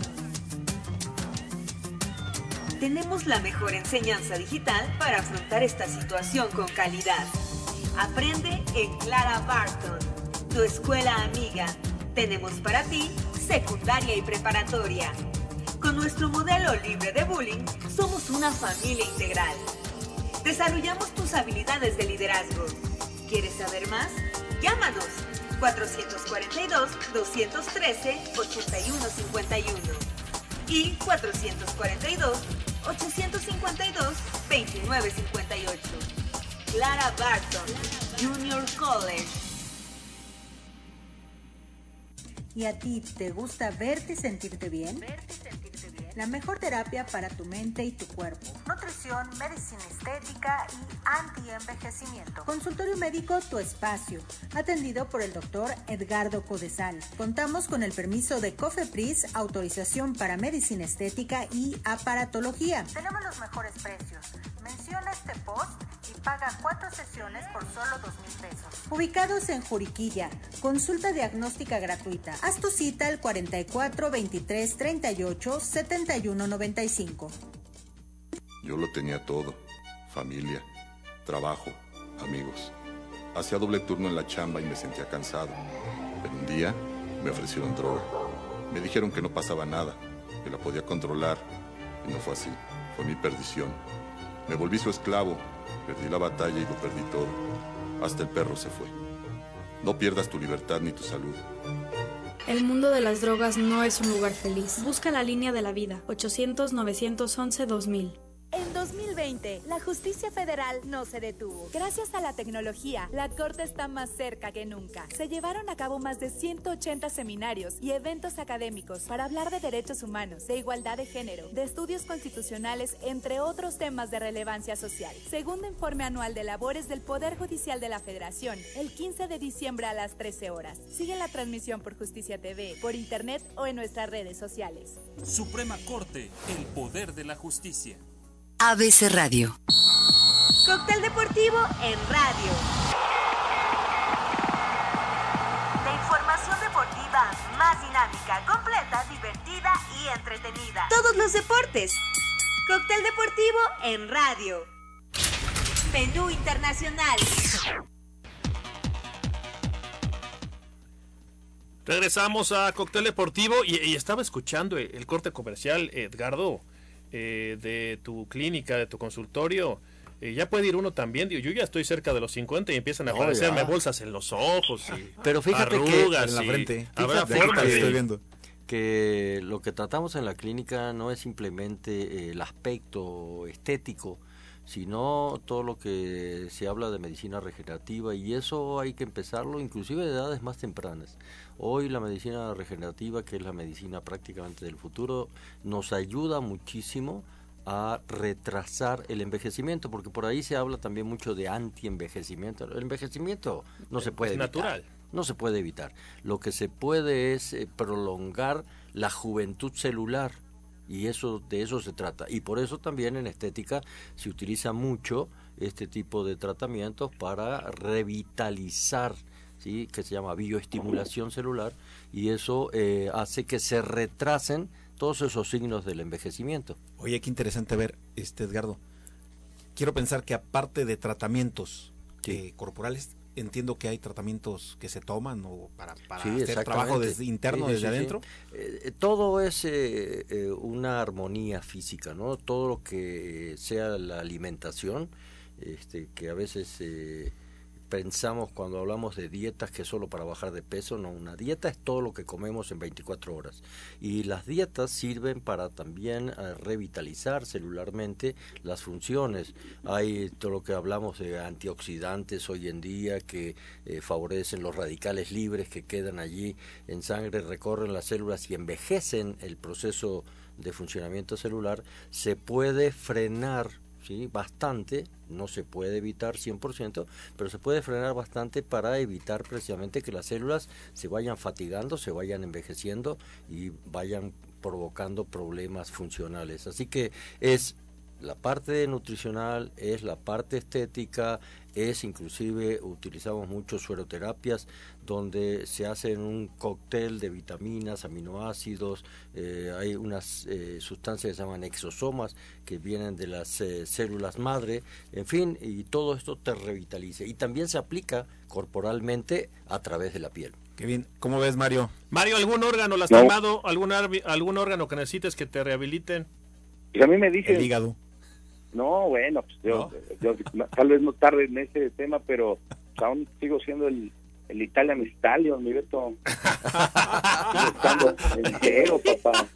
Tenemos la mejor enseñanza digital para afrontar esta situación con calidad. Aprende en Clara Barton, tu escuela amiga. Tenemos para ti secundaria y preparatoria. Con nuestro modelo libre de bullying, somos una familia integral. Desarrollamos tus habilidades de liderazgo. ¿Quieres saber más? Llámanos 442-213-8151 y 442 852 2958. Clara Barton, Junior College. ¿Y a ti te gusta verte y sentirte bien? La mejor terapia para tu mente y tu cuerpo. Nutrición, medicina estética y anti-envejecimiento. Consultorio médico Tu Espacio, atendido por el doctor Edgardo Codesal. Contamos con el permiso de COFEPRIS, autorización para medicina estética y aparatología. Tenemos los mejores precios. Menciona este post y paga cuatro sesiones por solo dos mil pesos. Ubicados en Juriquilla, consulta diagnóstica gratuita. Haz tu cita al 44 23 38 71 95. Yo lo tenía todo. Familia, trabajo, amigos. Hacía doble turno en la chamba y me sentía cansado. Pero un día me ofrecieron droga. Me dijeron que no pasaba nada, que la podía controlar. Y no fue así. Fue mi perdición. Me volví su esclavo. Perdí la batalla y lo perdí todo. Hasta el perro se fue. No pierdas tu libertad ni tu salud. El mundo de las drogas no es un lugar feliz. Busca la línea de la vida. 800-911-2000. En 2020, la justicia federal no se detuvo. Gracias a la tecnología, la Corte está más cerca que nunca. Se llevaron a cabo más de 180 seminarios y eventos académicos para hablar de derechos humanos, de igualdad de género, de estudios constitucionales, entre otros temas de relevancia social. Segundo informe anual de labores del Poder Judicial de la Federación, el 15 de diciembre a las 13 horas. Sigue la transmisión por Justicia TV, por internet o en nuestras redes sociales. Suprema Corte, el poder de la justicia. ABC Radio. Cóctel deportivo en radio. La información deportiva más dinámica, completa, divertida y entretenida. Todos los deportes. Cóctel deportivo en radio. Menú internacional. Regresamos a Cóctel Deportivo y, y estaba escuchando el, el corte comercial, Edgardo, eh, de tu clínica, de tu consultorio. Eh, ya puede ir uno también. Digo, yo ya estoy cerca de los 50 y empiezan a aparecerme ya. bolsas en los ojos. Y <laughs> Pero fíjate que en la frente. Habrá Fíjate forma que de- estoy viendo que lo que tratamos en la clínica no es simplemente eh, el aspecto estético, sino todo lo que se habla de medicina regenerativa y eso hay que empezarlo inclusive de edades más tempranas. Hoy la medicina regenerativa, que es la medicina prácticamente del futuro, nos ayuda muchísimo a retrasar el envejecimiento, porque por ahí se habla también mucho de anti-envejecimiento. El envejecimiento no se puede Es evitar. natural. No se puede evitar. Lo que se puede es eh, prolongar la juventud celular y eso de eso se trata. Y por eso también en estética se utiliza mucho este tipo de tratamientos para revitalizar, ¿sí? que se llama bioestimulación celular, y eso eh, hace que se retrasen todos esos signos del envejecimiento. Oye, qué interesante ver, este Edgardo. Quiero pensar que aparte de tratamientos eh, corporales, entiendo que hay tratamientos que se toman o para, para hacer trabajo desde, interno desde adentro. Eh, todo es una armonía física, ¿no? Todo lo que sea la alimentación, este, que a veces pensamos cuando hablamos de dietas que solo para bajar de peso, no, una dieta es todo lo que comemos en 24 horas. Y las dietas sirven para también eh, revitalizar celularmente las funciones. Hay todo lo que hablamos de antioxidantes hoy en día que eh, favorecen los radicales libres que quedan allí en sangre, recorren las células y envejecen el proceso de funcionamiento celular, se puede frenar ¿sí? bastante, no se puede evitar 100%, pero se puede frenar bastante para evitar precisamente que las células se vayan fatigando, se vayan envejeciendo y vayan provocando problemas funcionales. Así que es la parte nutricional, es la parte estética, es inclusive utilizamos mucho sueroterapias donde se hacen un cóctel de vitaminas, aminoácidos, eh, hay unas eh, sustancias que se llaman exosomas que vienen de las eh, células madre, en fin, y todo esto te revitaliza. Y también se aplica corporalmente a través de la piel. Qué bien. ¿Cómo ves, Mario? Mario, ¿algún órgano lastimado, algún, algún órgano que necesites que te rehabiliten? Y a mí me dice... El hígado. No, bueno, pues yo, tal vez no tarde en ese tema, pero aún sigo siendo el, el Italian Stallion, mi Beto. entero, papá.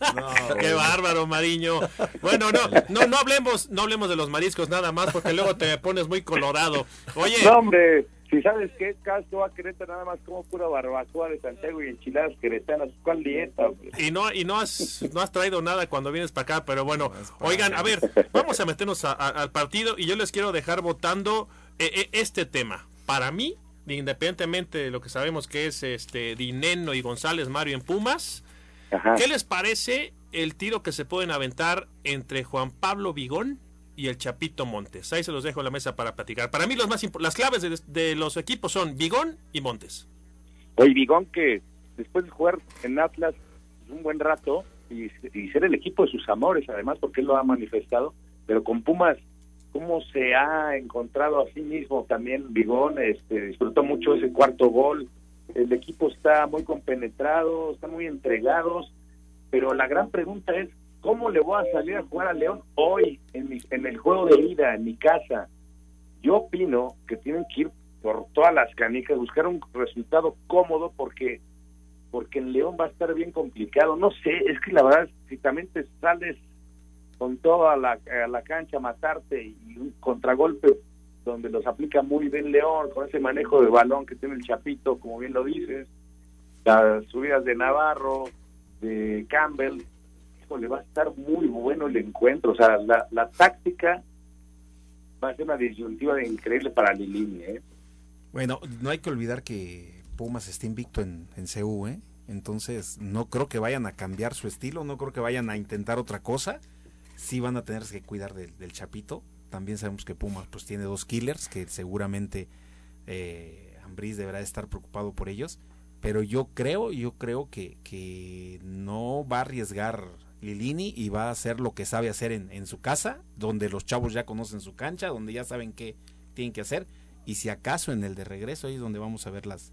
qué bárbaro, Mariño. Bueno, no, no, no hablemos, no hablemos de los mariscos nada más, porque luego te pones muy colorado. Oye. No, hombre, si sabes qué, caso a Querétaro nada más como pura barbacoa de Santiago y enchiladas queretanas. ¿Cuál dieta? Y no y no has no has traído nada cuando vienes para acá, pero bueno, oigan, a ver, vamos a meternos al partido y yo les quiero dejar votando eh, eh, este tema. Para mí, independientemente de lo que sabemos que es este Dineno y González Mario en Pumas, ¿qué les parece el tiro que se pueden aventar entre Juan Pablo Vigón y el Chapito Montes. Ahí se los dejo en la mesa para platicar. Para mí los más las claves de, los equipos son Vigón y Montes. Oye, Vigón que después de jugar en Atlas un buen rato y, ser el equipo de sus amores además porque él lo ha manifestado, pero con Pumas cómo se ha encontrado a sí mismo también Vigón, este disfrutó mucho ese cuarto gol. El equipo está muy compenetrado, están muy entregados, pero la gran pregunta es ¿Cómo le voy a salir a jugar a León hoy en, en el juego de vida, en mi casa? Yo opino que tienen que ir por todas las canicas, buscar un resultado cómodo porque porque en León va a estar bien complicado. No sé, es que la verdad, si también te sales con toda la, la cancha a matarte y un contragolpe donde los aplica muy bien León, con ese manejo de balón que tiene el Chapito, como bien lo dices, las subidas de Navarro, de Campbell, le va a estar muy bueno el encuentro. O sea, la, táctica va a ser una disyuntiva increíble para Lilini. ¿eh? Bueno, no hay que olvidar que Pumas está invicto en, en CU, ¿eh? Entonces, no creo que vayan a cambiar su estilo, no creo que vayan a intentar otra cosa. Sí van a tener que cuidar del, Chapito. También sabemos que Pumas pues tiene dos killers que seguramente eh, deberá estar preocupado por ellos. Pero yo creo, yo creo que, que no va a arriesgar Lilini y va a hacer lo que sabe hacer en, en, su casa, donde los chavos ya conocen su cancha, donde ya saben qué tienen que hacer. Y si acaso en el de regreso ahí es donde vamos a ver las,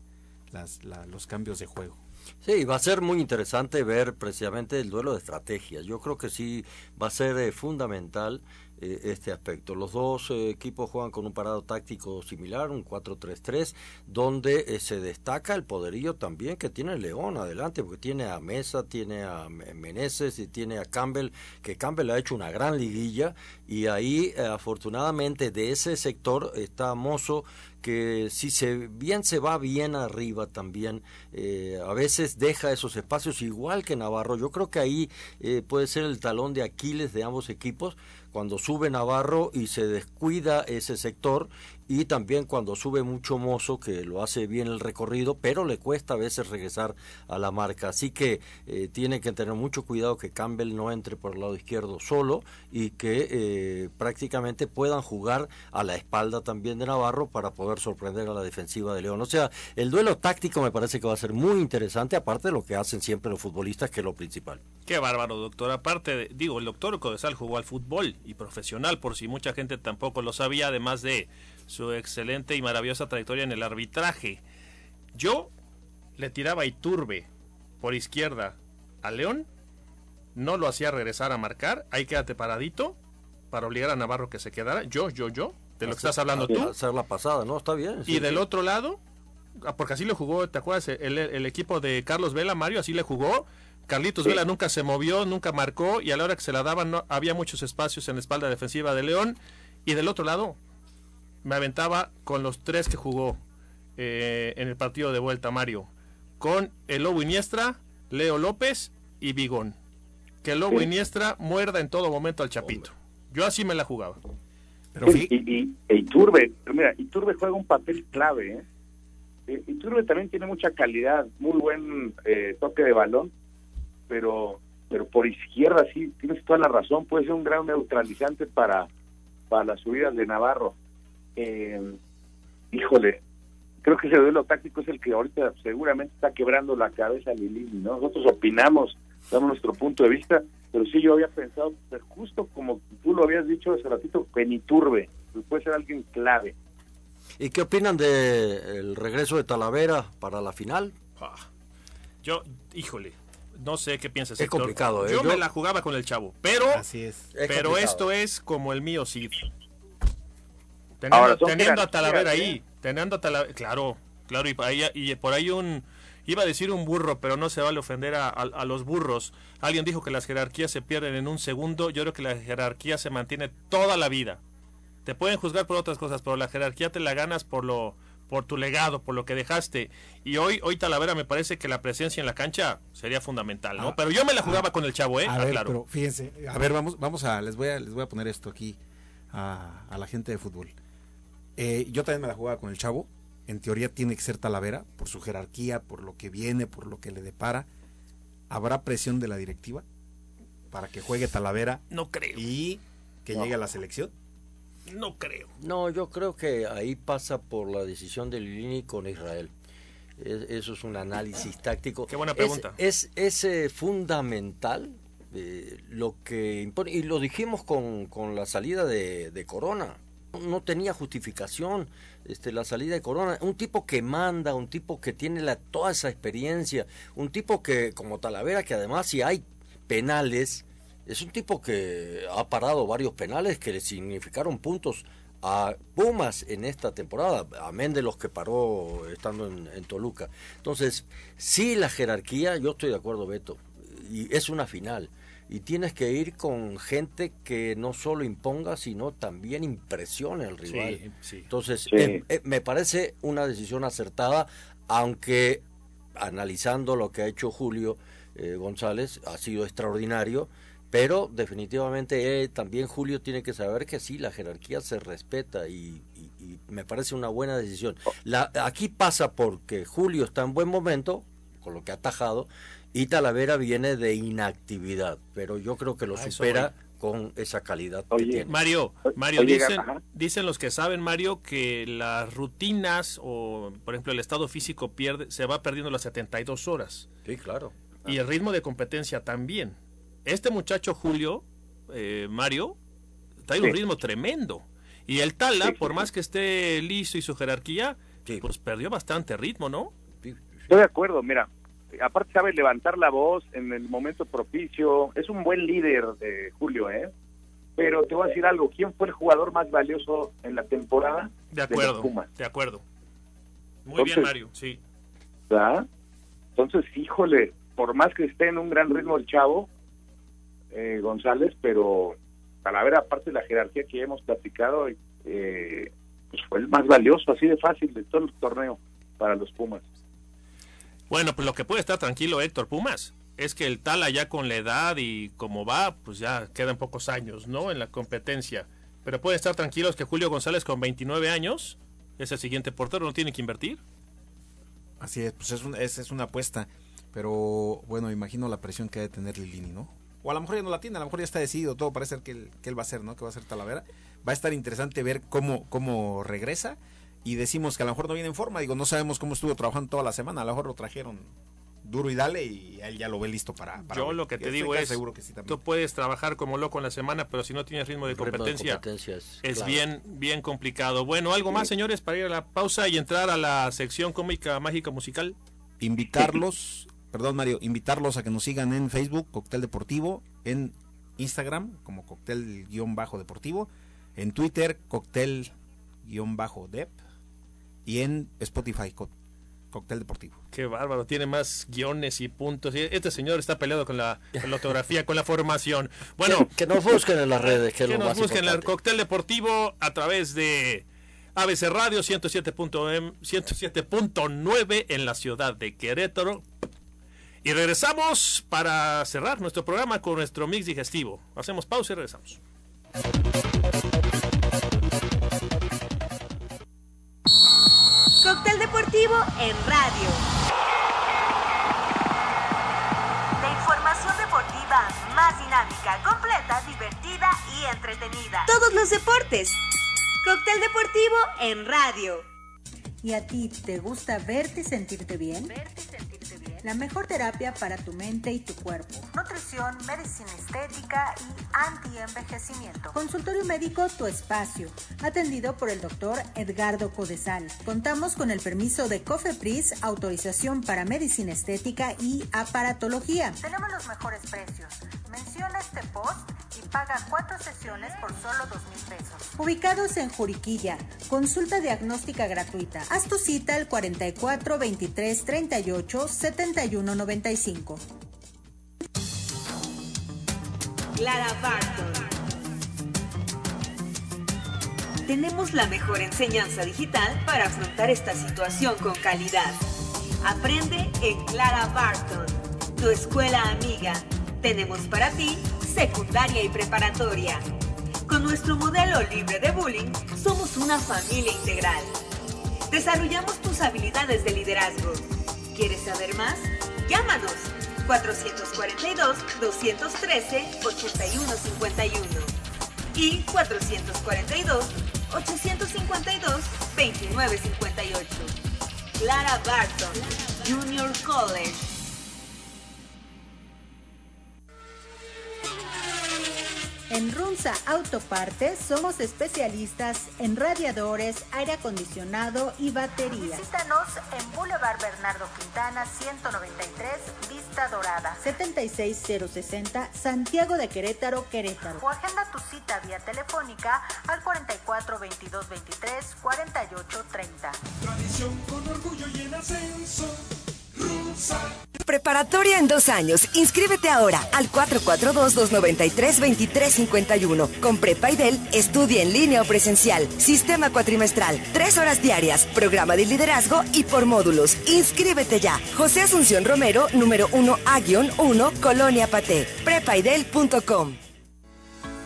las los cambios de juego. Sí, va a ser muy interesante ver precisamente el duelo de estrategias. Yo creo que sí va a ser eh, fundamental eh, este aspecto. Los dos eh, equipos juegan con un parado táctico similar, un 4-3-3, donde eh, se destaca el poderío también que tiene León adelante, porque tiene a Mesa, tiene a Meneses y tiene a Campbell, que Campbell ha hecho una gran liguilla y ahí afortunadamente de ese sector está Mozo que si se bien se va bien arriba también a veces deja esos espacios igual que Navarro yo creo que ahí puede ser el talón de Aquiles de ambos equipos cuando sube Navarro y se descuida ese sector y también cuando sube mucho mozo que lo hace bien el recorrido pero le cuesta a veces regresar a la marca. Así que eh, tiene que tener mucho cuidado que Campbell no entre por el lado izquierdo solo y que eh, prácticamente puedan jugar a la espalda también de Navarro para poder sorprender a la defensiva de León. O sea el duelo táctico me parece que va a ser muy interesante aparte de lo que hacen siempre los futbolistas que es lo principal. Qué bárbaro doctor. Aparte digo el doctor Codesal jugó al fútbol y profesional por si mucha gente tampoco lo sabía además de su excelente y maravillosa trayectoria en el arbitraje. Yo le tiraba a Iturbe por izquierda a León, no lo hacía regresar a marcar, ahí quédate paradito para obligar a Navarro que se quedara. Yo, yo, yo, de lo que estás hablando tú. Hacer la pasada, ¿no? Está bien. y del otro lado, ah, porque así le jugó, ¿te acuerdas? El, equipo de Carlos Vela, Mario, así le jugó. Carlitos Vela nunca se movió, nunca marcó y a la hora que se la daban no, había muchos espacios en la espalda defensiva de León. Y del otro lado, me aventaba con los tres que jugó eh, en el partido de vuelta, Mario. Con el Lobo Iniestra, Leo López y Bigón. Que el Lobo Iniestra muerda en todo momento al Chapito. Yo así me la jugaba. Pero y, y, e Iturbe, mira, Iturbe juega un papel clave. ¿eh? ¿eh? Iturbe también tiene mucha calidad, muy buen eh, toque de balón, pero pero por izquierda sí, tienes toda la razón, puede ser un gran neutralizante para, para las subidas de Navarro eh, híjole, creo que ese duelo táctico es el que ahorita seguramente está quebrando la cabeza a Lilini, ¿no? Nosotros opinamos, damos nuestro punto de vista, pero sí yo había pensado, pues, justo como tú lo habías dicho hace ratito, Peniturbe, pues, puede ser alguien clave. ¿Y qué opinan de el regreso de Talavera para la final? Ah, yo, híjole, no sé qué piensas. Es complicado, ¿eh? Yo, me la jugaba con el chavo, pero, Así es. pero esto es como el mío sí. Teniendo, a Talavera ahí, teniendo a Talavera, claro, claro, y, y por ahí un, iba a decir un burro, pero no se vale ofender a, los burros. Alguien dijo que las jerarquías se pierden en un segundo, yo creo que la jerarquía se mantiene toda la vida. Te pueden juzgar por otras cosas, pero la jerarquía te la ganas por lo por tu legado, por lo que dejaste. Y hoy hoy Talavera me parece que la presencia en la cancha sería fundamental, ¿no? Ah, pero yo me la jugaba ah, con el chavo, ¿eh? A ver, pero fíjense, a ver, vamos vamos a les voy a les voy a poner esto aquí a, a la gente de fútbol. Eh, yo también me la jugaba con el chavo. En teoría tiene que ser Talavera por su jerarquía, por lo que viene, por lo que le depara. ¿Habrá presión de la directiva para que juegue Talavera? No creo. ¿Y que llegue a la selección? No creo. No, yo creo que ahí pasa por la decisión de Lilini con Israel. eso es un análisis táctico. Qué buena pregunta. Es, es, fundamental eh, lo que impone. Y lo dijimos con, con la salida de, de Corona no tenía justificación este, la salida de Corona. Un tipo que manda, un tipo que tiene la, toda esa experiencia, un tipo que, como Talavera, que además si hay penales, es un tipo que ha parado varios penales que le significaron puntos a Pumas en esta temporada, amén de los que paró estando en, en Toluca. Entonces, sí la jerarquía, yo estoy de acuerdo, Beto, y es una final y tienes que ir con gente que no solo imponga, sino también impresione al rival. Entonces, eh, eh, me parece una decisión acertada, aunque analizando lo que ha hecho Julio eh, González, ha sido extraordinario, pero definitivamente también Julio tiene que saber que sí, la jerarquía se respeta y, me parece una buena decisión. La, aquí pasa porque Julio está en buen momento, con lo que ha atajado, y Talavera viene de inactividad, pero yo creo que lo ah, supera con esa calidad que tiene. Mario, Mario dicen, dicen los que saben, Mario, que las rutinas o, por ejemplo, el estado físico pierde, se va perdiendo las 72 horas. Sí, claro. Y el ritmo de competencia también. Este muchacho Julio, eh, Mario, trae un ritmo tremendo. Y el Tala, por más que esté liso y su jerarquía, pues perdió bastante ritmo, ¿no? Estoy de acuerdo, mira, aparte sabe levantar la voz en el momento propicio, es un buen líder de Julio, ¿eh? Pero te voy a decir algo, ¿quién fue el jugador más valioso en la temporada? De acuerdo, de, acuerdo. Muy bien, Mario, sí. ¿verdad? Entonces, híjole, por más que esté en un gran ritmo el chavo, eh, González, pero para ver aparte de la jerarquía que hemos platicado, eh, pues fue el más valioso, así de fácil de todo el torneo para los Pumas. Bueno, pues lo que puede estar tranquilo Héctor Pumas es que el Tala ya con la edad y como va, pues ya quedan pocos años, ¿no? En la competencia. Pero pueden estar tranquilos que Julio González con 29 años es el siguiente portero, no tiene que invertir. Así es, pues es, es, una apuesta. Pero bueno, imagino la presión que ha de tener Lilini, ¿no? O a lo mejor ya no la tiene, a lo mejor ya está decidido todo, parece que que él va a ser, ¿no? Que va a ser Talavera. Va a estar interesante ver cómo, cómo regresa. Y decimos que a lo mejor no viene en forma, digo, no sabemos cómo estuvo trabajando toda la semana, a lo mejor lo trajeron duro y dale y él ya lo ve listo para... para Yo lo que te digo es, seguro que sí también. tú puedes trabajar como loco en la semana, pero si no tienes ritmo de competencia, competencias, es claro. bien, bien complicado. Bueno, algo más, señores, para ir a la pausa y entrar a la sección cómica, mágica, musical. Invitarlos, perdón Mario, invitarlos a que nos sigan en Facebook, Cóctel Deportivo, en Instagram como Cóctel-Deportivo, en Twitter, Cóctel-Dep y en Spotify, Co- Cóctel Deportivo. Qué bárbaro, tiene más guiones y puntos. Este señor está peleado con la, con la ortografía, con la formación. Bueno, que, <laughs> que nos busquen en las redes, que, que lo nos más busquen en el cóctel deportivo a través de ABC Radio 107.9 107.9 en la ciudad de Querétaro. Y regresamos para cerrar nuestro programa con nuestro mix digestivo. Hacemos pausa y regresamos. Cóctel deportivo en radio. La información deportiva más dinámica, completa, divertida y entretenida. Todos los deportes. Cóctel deportivo en radio. ¿Y a ti te gusta verte y sentirte bien? La mejor terapia para tu mente y tu cuerpo. Nutrición, medicina estética y anti-envejecimiento. Consultorio médico Tu Espacio, atendido por el doctor Edgardo Codesal. Contamos con el permiso de COFEPRIS, autorización para medicina estética y aparatología. Tenemos los mejores precios. Menciona este post y paga cuatro sesiones por solo dos mil pesos. Ubicados en Juriquilla, consulta diagnóstica gratuita. Haz tu cita al 44 23 38 71 95. Clara Barton. Tenemos la mejor enseñanza digital para afrontar esta situación con calidad. Aprende en Clara Barton, tu escuela amiga. Tenemos para ti secundaria y preparatoria. Con nuestro modelo libre de bullying, somos una familia integral. Desarrollamos tus habilidades de liderazgo. ¿Quieres saber más? Llámanos 442-213-8151 y 442-852-2958. Clara Barton, Junior College. En Runza Autopartes somos especialistas en radiadores, aire acondicionado y baterías. Visítanos en Boulevard Bernardo Quintana 193, Vista Dorada. 76060 Santiago de Querétaro, Querétaro. O agenda tu cita vía telefónica al 44 22 23 48 30. Tradición con orgullo y en ascenso. Preparatoria en dos años. Inscríbete ahora al 442-293-2351. Con Prepa y Del, estudia en línea o presencial. Sistema cuatrimestral. Tres horas diarias. Programa de liderazgo y por módulos. Inscríbete ya. José Asunción Romero, número 1A-1, Colonia Paté. Prepaidel.com.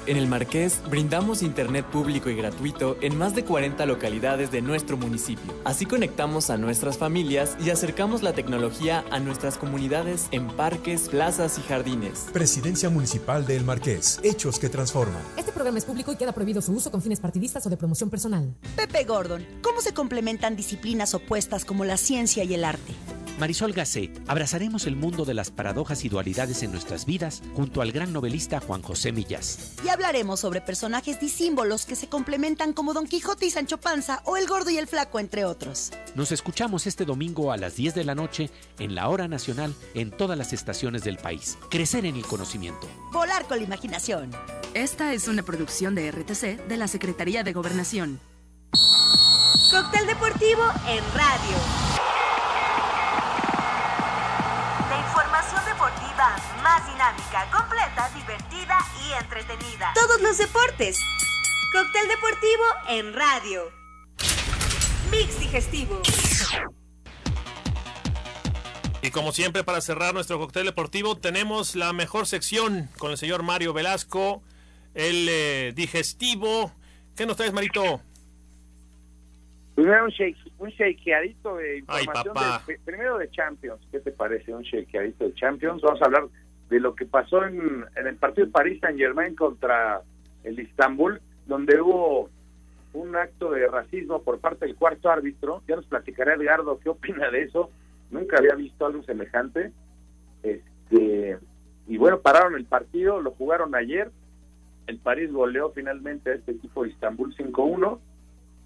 En el Marqués brindamos internet público y gratuito en más de 40 localidades de nuestro municipio. Así conectamos a nuestras familias y acercamos la tecnología a nuestras comunidades en parques, plazas y jardines. Presidencia Municipal del Marqués. Hechos que transforman. Este programa es público y queda prohibido su uso con fines partidistas o de promoción personal. Pepe Gordon, ¿cómo se complementan disciplinas opuestas como la ciencia y el arte? Marisol Gacé, abrazaremos el mundo de las paradojas y dualidades en nuestras vidas junto al gran novelista Juan José Millás. Y hablaremos sobre personajes disímbolos que se complementan como Don Quijote y Sancho Panza o El Gordo y el Flaco, entre otros. Nos escuchamos este domingo a las 10 de la noche en la hora nacional en todas las estaciones del país. Crecer en el conocimiento. Volar con la imaginación. Esta es una producción de RTC de la Secretaría de Gobernación. Cóctel deportivo en radio. La información deportiva más dinámica, completa, divertida y entretenida. Todos los deportes. Cóctel deportivo en radio. Mix digestivo. Y como siempre, para cerrar nuestro cóctel deportivo, tenemos la mejor sección con el señor Mario Velasco, el eh, digestivo, ¿Qué nos traes, Marito? Primero un, shake, un shakeadito de información. De, primero de Champions. ¿Qué te parece? Un shakeadito de Champions. Vamos a hablar de lo que pasó en, en el partido de París Saint Germain contra el Istanbul, donde hubo un acto de racismo por parte del cuarto árbitro. Ya nos platicará Edgardo qué opina de eso. Nunca había visto algo semejante. Este, y bueno, pararon el partido, lo jugaron ayer. El París goleó finalmente a este equipo de Istanbul 5-1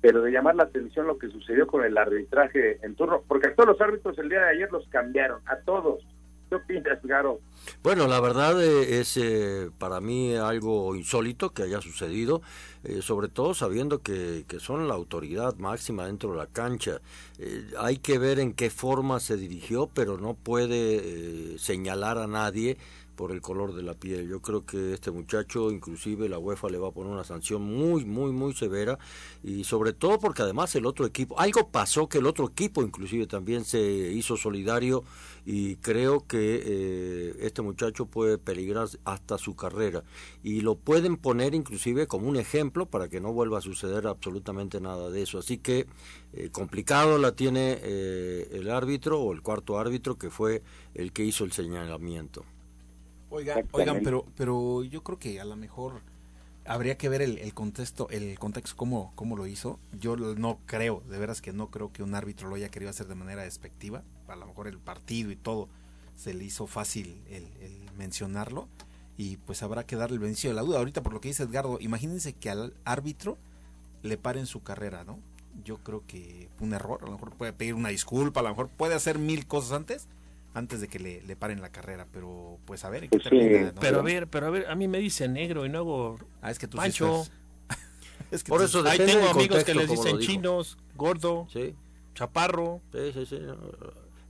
pero de llamar la atención lo que sucedió con el arbitraje en turno, porque a todos los árbitros el día de ayer los cambiaron, a todos. ¿Qué opinas, Garo? Bueno, la verdad eh, es eh, para mí algo insólito que haya sucedido, eh, sobre todo sabiendo que, que, son la autoridad máxima dentro de la cancha. hay que ver en qué forma se dirigió, pero no puede señalar a nadie por el color de la piel. Yo creo que este muchacho, inclusive la UEFA le va a poner una sanción muy, muy, muy severa y sobre todo porque además el otro equipo, algo pasó que el otro equipo inclusive también se hizo solidario y creo que eh, este muchacho puede peligrar hasta su carrera y lo pueden poner inclusive como un ejemplo para que no vuelva a suceder absolutamente nada de eso. Así que eh, complicado la tiene eh, el árbitro o el cuarto árbitro que fue el que hizo el señalamiento. Oigan, oigan, pero, pero yo creo que a lo mejor habría que ver el, contexto, el contexto cómo, cómo lo hizo. Yo no creo, de veras que no creo que un árbitro lo haya querido hacer de manera despectiva. A lo mejor el partido y todo se le hizo fácil el, mencionarlo y pues habrá que darle el beneficio de la duda. Ahorita por lo que dice Edgardo, imagínense que al árbitro le paren su carrera, ¿no? Yo creo que un error, a lo mejor puede pedir una disculpa, a lo mejor puede hacer mil cosas antes, antes de que le, paren la carrera, pero pues a ver, pues Pero a ver, pero a ver, a mí me dice negro y no hago ah, es que tú Pancho. <laughs> es que Por eso ahí tengo amigos que les dicen chinos, gordo, chaparro. Sí, sí, sí.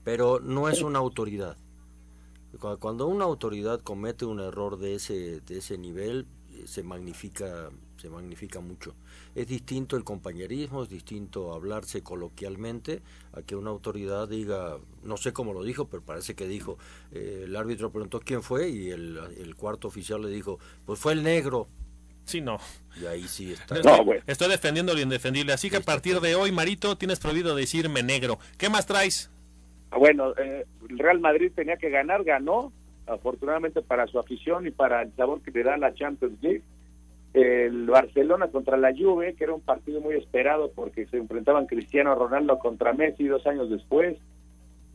Pero no es una autoridad. Cuando una autoridad comete un error de ese de ese nivel, eh, se magnifica se magnifica mucho. Es distinto el compañerismo, es distinto hablarse coloquialmente a que una autoridad diga, no sé cómo lo dijo, pero parece que dijo, eh, el árbitro preguntó quién fue y el, cuarto oficial le dijo, pues fue el negro. Sí, no. Y ahí sí está. Estoy defendiendo lo indefendible. Así que a partir de hoy, Marito, tienes prohibido decirme negro. ¿Qué más traes? Ah, bueno, eh, el Real Madrid tenía que ganar, ganó, afortunadamente para su afición y para el sabor que le da la Champions League el Barcelona contra la Juve, que era un partido muy esperado porque se enfrentaban Cristiano Ronaldo contra Messi dos años después.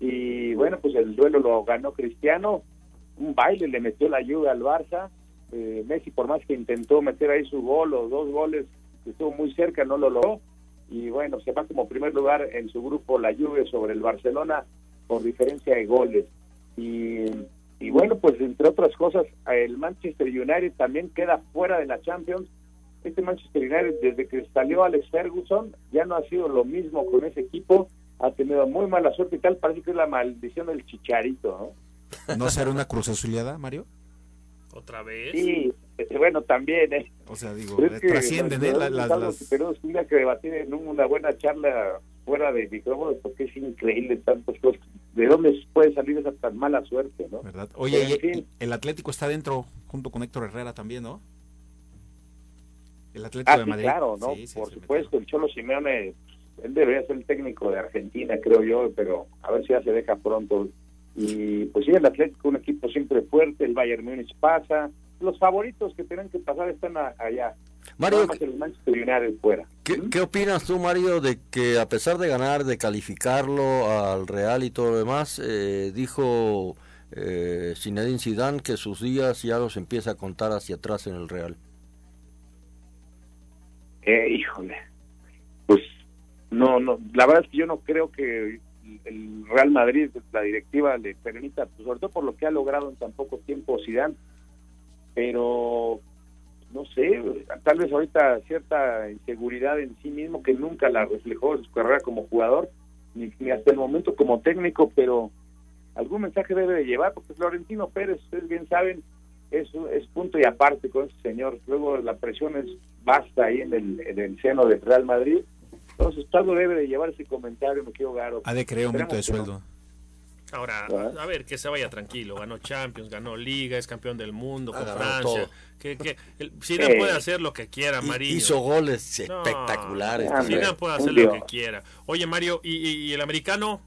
Y bueno, pues el duelo lo ganó Cristiano, un baile le metió la Juve al Barça. Eh, Messi, por más que intentó meter ahí su gol o dos goles, estuvo muy cerca, no lo logró. Y bueno, se va como primer lugar en su grupo la Juve sobre el Barcelona por diferencia de goles. Y y bueno, pues entre otras cosas, el Manchester United también queda fuera de la Champions. Este Manchester United, desde que salió Alex Ferguson, ya no ha sido lo mismo con ese equipo. Ha tenido muy mala suerte y tal. Parece que es la maldición del chicharito, ¿no? ¿No será una cruz azulada, Mario? ¿Otra vez? Sí, este, bueno, también, ¿eh? O sea, digo, trascienden, ¿eh? Las, las... Que debatir en una buena charla fuera de micrófonos porque es increíble tantas cosas de dónde puede salir esa tan mala suerte, ¿no? ¿Verdad? Oye, el Atlético está dentro junto con Héctor Herrera también, ¿no? El Atlético ah, de Madrid. claro, ¿no? Por supuesto, el Cholo Simeone, él debería ser el técnico de Argentina, creo yo, pero a ver si ya se deja pronto. Y pues sí, el Atlético, un equipo siempre fuerte, el Bayern Múnich pasa, los favoritos que tienen que pasar están allá. Mario, ¿qué, opinas tú, Mario, de que a pesar de ganar, de calificarlo al Real y todo lo demás, eh, dijo eh, Zinedine Zidane que sus días ya los empieza a contar hacia atrás en el Real? Eh, híjole, pues no, no, la verdad es que yo no creo que el Real Madrid, la directiva le permita, pues, sobre todo por lo que ha logrado en tan poco tiempo Zidane, pero no sé, tal vez ahorita cierta inseguridad en sí mismo que nunca la reflejó en su carrera como jugador, ni, hasta el momento como técnico, pero algún mensaje debe de llevar, porque Florentino Pérez, ustedes bien saben, es, es punto y aparte con ese señor. Luego la presión es basta ahí en el, en el seno del Real Madrid. Entonces, algo debe de llevar ese comentario, me quiero Garo. Ha de creer aumento de sueldo. Ahora, a ver, que se vaya tranquilo. Ganó Champions, ganó Liga, es campeón del mundo con Francia. Que, que puede hacer lo que quiera, Mario. Hizo goles espectaculares. No, puede hacer lo que quiera. Oye, Mario, ¿y, el americano?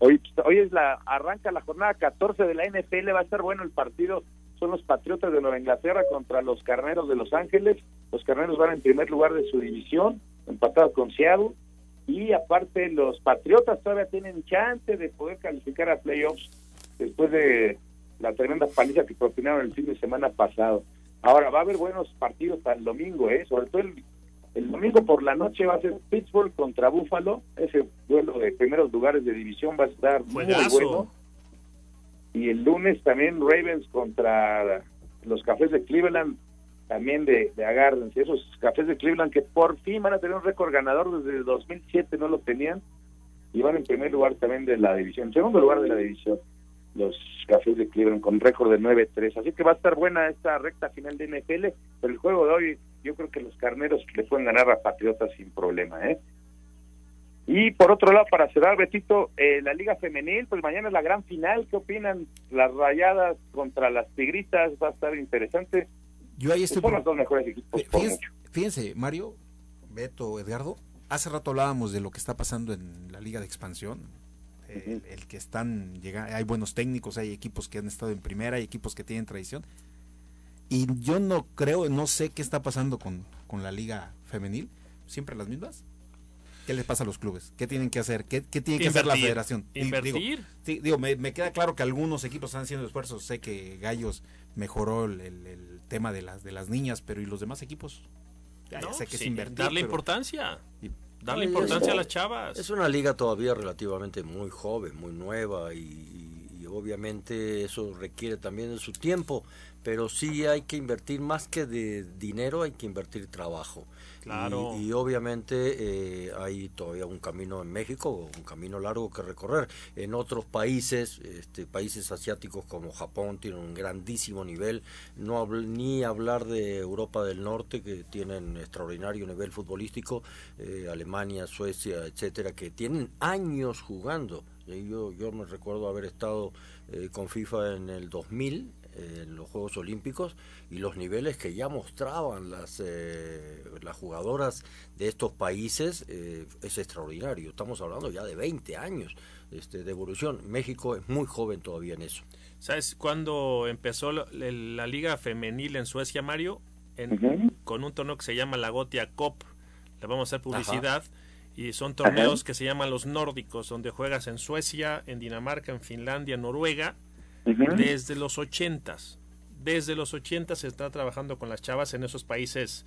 Hoy, hoy es la arranca la jornada 14 de la NFL. Va a estar bueno el partido. Son los Patriotas de Nueva Inglaterra contra los Carneros de Los Ángeles. Los Carneros van en primer lugar de su división, empatados con Seattle y aparte los Patriotas todavía tienen chance de poder calificar a playoffs después de la tremenda paliza que propinaron el fin de semana pasado. Ahora va a haber buenos partidos para el domingo, ¿eh? sobre todo el, domingo por la noche va a ser Pittsburgh contra Buffalo, ese duelo de primeros lugares de división va a estar muy bueno. Y el lunes también Ravens contra los Cafés de Cleveland, también de, de agárrense, esos cafés de Cleveland que por fin van a tener un récord ganador desde el 2007 no lo tenían y van en primer lugar también de la división, en segundo lugar de la división los cafés de Cleveland con récord de 9-3, así que va a estar buena esta recta final de NFL, pero el juego de hoy yo creo que los carneros le pueden ganar a Patriotas sin problema, ¿eh? Y por otro lado, para cerrar, Betito, eh, la Liga Femenil, pues mañana es la gran final. ¿Qué opinan? Las rayadas contra las tigritas, va a estar interesante. Yo ahí estoy. Son los dos mejores equipos. Fíjense, Mario, Beto, Edgardo, hace rato hablábamos de lo que está pasando en la Liga de Expansión. el, que están llegando, hay buenos técnicos, hay equipos que han estado en primera, hay equipos que tienen tradición. Y yo no creo, no sé qué está pasando con, con la Liga Femenil. Siempre las mismas. ¿Qué les pasa a los clubes? ¿Qué tienen que hacer? ¿Qué, tiene que hacer la federación? ¿Invertir? Digo, me, queda claro que algunos equipos están haciendo esfuerzos. Sé que Gallos mejoró el, tema de las de las niñas, pero ¿y los demás equipos? Ya, sé que es invertir. Darle importancia. darle importancia a las chavas. Es una liga todavía relativamente muy joven, muy nueva y, obviamente eso requiere también de su tiempo, pero sí hay que invertir más que de dinero, hay que invertir trabajo. Y, obviamente eh, hay todavía un camino en México, un camino largo que recorrer. En otros países, este, países asiáticos como Japón tienen un grandísimo nivel, no ni hablar de Europa del Norte que tienen extraordinario nivel futbolístico, eh, Alemania, Suecia, etcétera, que tienen años jugando. Yo, yo me recuerdo haber estado eh, con FIFA en el 2000 en los Juegos Olímpicos y los niveles que ya mostraban las, eh, las jugadoras de estos países eh, es extraordinario. Estamos hablando ya de 20 años este, de evolución. México es muy joven todavía en eso. ¿Sabes cuándo empezó la, liga femenil en Suecia, Mario? Con un torneo que se llama la Gotia Cop. Le vamos a hacer publicidad. Y son torneos que se llaman los nórdicos, donde juegas en Suecia, en Dinamarca, en Finlandia, en Noruega desde los ochentas. Desde los ochentas se está trabajando con las chavas en esos países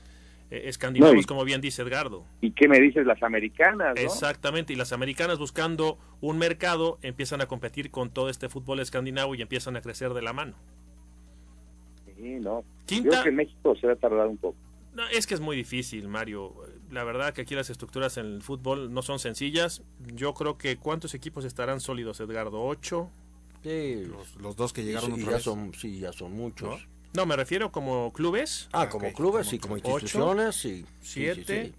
eh, escandinavos, como bien dice Edgardo. ¿Y qué me dices las americanas? Exactamente, y las americanas buscando un mercado empiezan a competir con todo este fútbol escandinavo y empiezan a crecer de la mano. Sí, no. Creo que en México se va a tardar un poco. No, es que es muy difícil, Mario. La verdad que aquí las estructuras en el fútbol no son sencillas. Yo creo que ¿cuántos equipos estarán sólidos, Edgardo? ¿Ocho? Sí, los, dos que llegaron sí, ya son Sí, ya son muchos. ¿No? me refiero como clubes. Ah, como clubes y como instituciones, sí. Siete.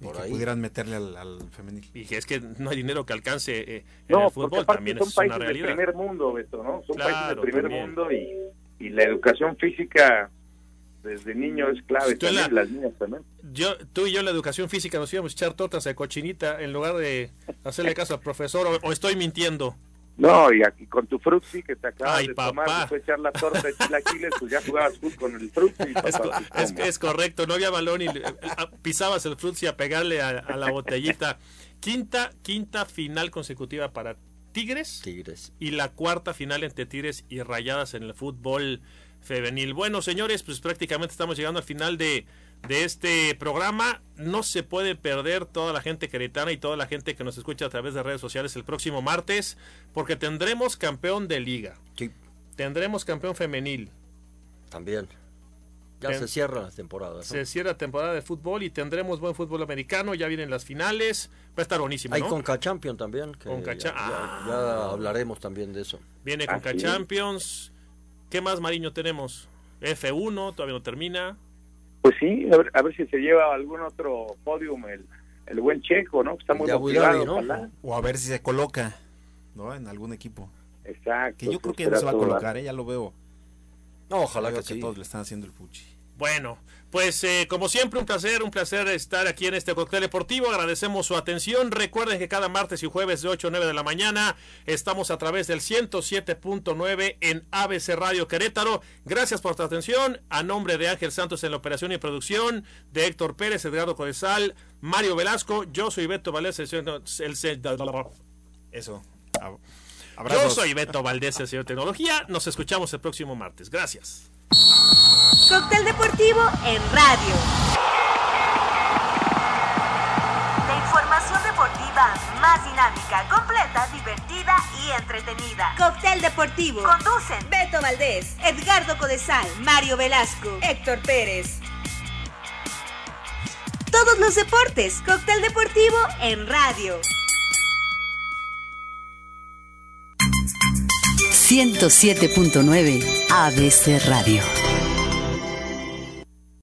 por ahí. pudieran meterle al, femenil. Y que es que no hay dinero que alcance eh, en el fútbol, también son es países una realidad. del primer mundo, Beto, ¿no? Son países del primer mundo y, y la educación física desde niño es clave también, las niñas también. Yo, tú y yo la educación física nos íbamos a echar tortas de cochinita en lugar de hacerle caso al profesor, o estoy mintiendo. No, y aquí con tu frutzi que te acabas de tomar después echar la torta de chilaquiles, pues ya jugabas fútbol con el frutzi. Es, es, correcto, no había balón y pisabas el frutzi a pegarle a, la botellita. Quinta, quinta final consecutiva para Tigres. Tigres. Y la cuarta final entre Tigres y Rayadas en el fútbol femenil. Bueno, señores, pues prácticamente estamos llegando al final de de este programa. No se puede perder toda la gente queretana y toda la gente que nos escucha a través de redes sociales el próximo martes, porque tendremos campeón de liga. Sí. Tendremos campeón femenil. También. Ya se cierra la temporada. Se cierra la temporada de fútbol y tendremos buen fútbol americano. Ya vienen las finales. Va a estar buenísimo. Hay Conca Champions también. ya, ah. hablaremos también de eso. Viene Conca Champions. ¿Qué más, Mariño, tenemos? F1, todavía no termina. Pues sí, a ver, si se lleva algún otro podium el, buen checo, ¿no? está muy motivado, O a ver si se coloca, ¿no? En algún equipo. Exacto. Que yo creo pues, que ya no se va a colocar, ¿eh? ya lo veo. No, ojalá Veo que sí. todos le están haciendo el fuchi. Bueno, pues eh, como siempre un placer, un placer estar aquí en este cóctel deportivo. Agradecemos su atención. Recuerden que cada martes y jueves de 8 a 9 de la mañana estamos a través del 107.9 en ABC Radio Querétaro. Gracias por tu atención. A nombre de Ángel Santos en la operación y producción, de Héctor Pérez, Edgardo Codesal, Mario Velasco, yo soy Beto Valdés, el, señor- el, Eso. Yo Abrazos. soy Beto Valdés, el señor Tecnología. Nos escuchamos el próximo martes. Gracias. Cóctel deportivo en radio. La información deportiva más dinámica, completa, divertida y entretenida. Cóctel deportivo. Conducen Beto Valdés, Edgardo Codesal, Mario Velasco, Héctor Pérez. Todos los deportes. Cóctel deportivo en radio. 107.9 ABC Radio.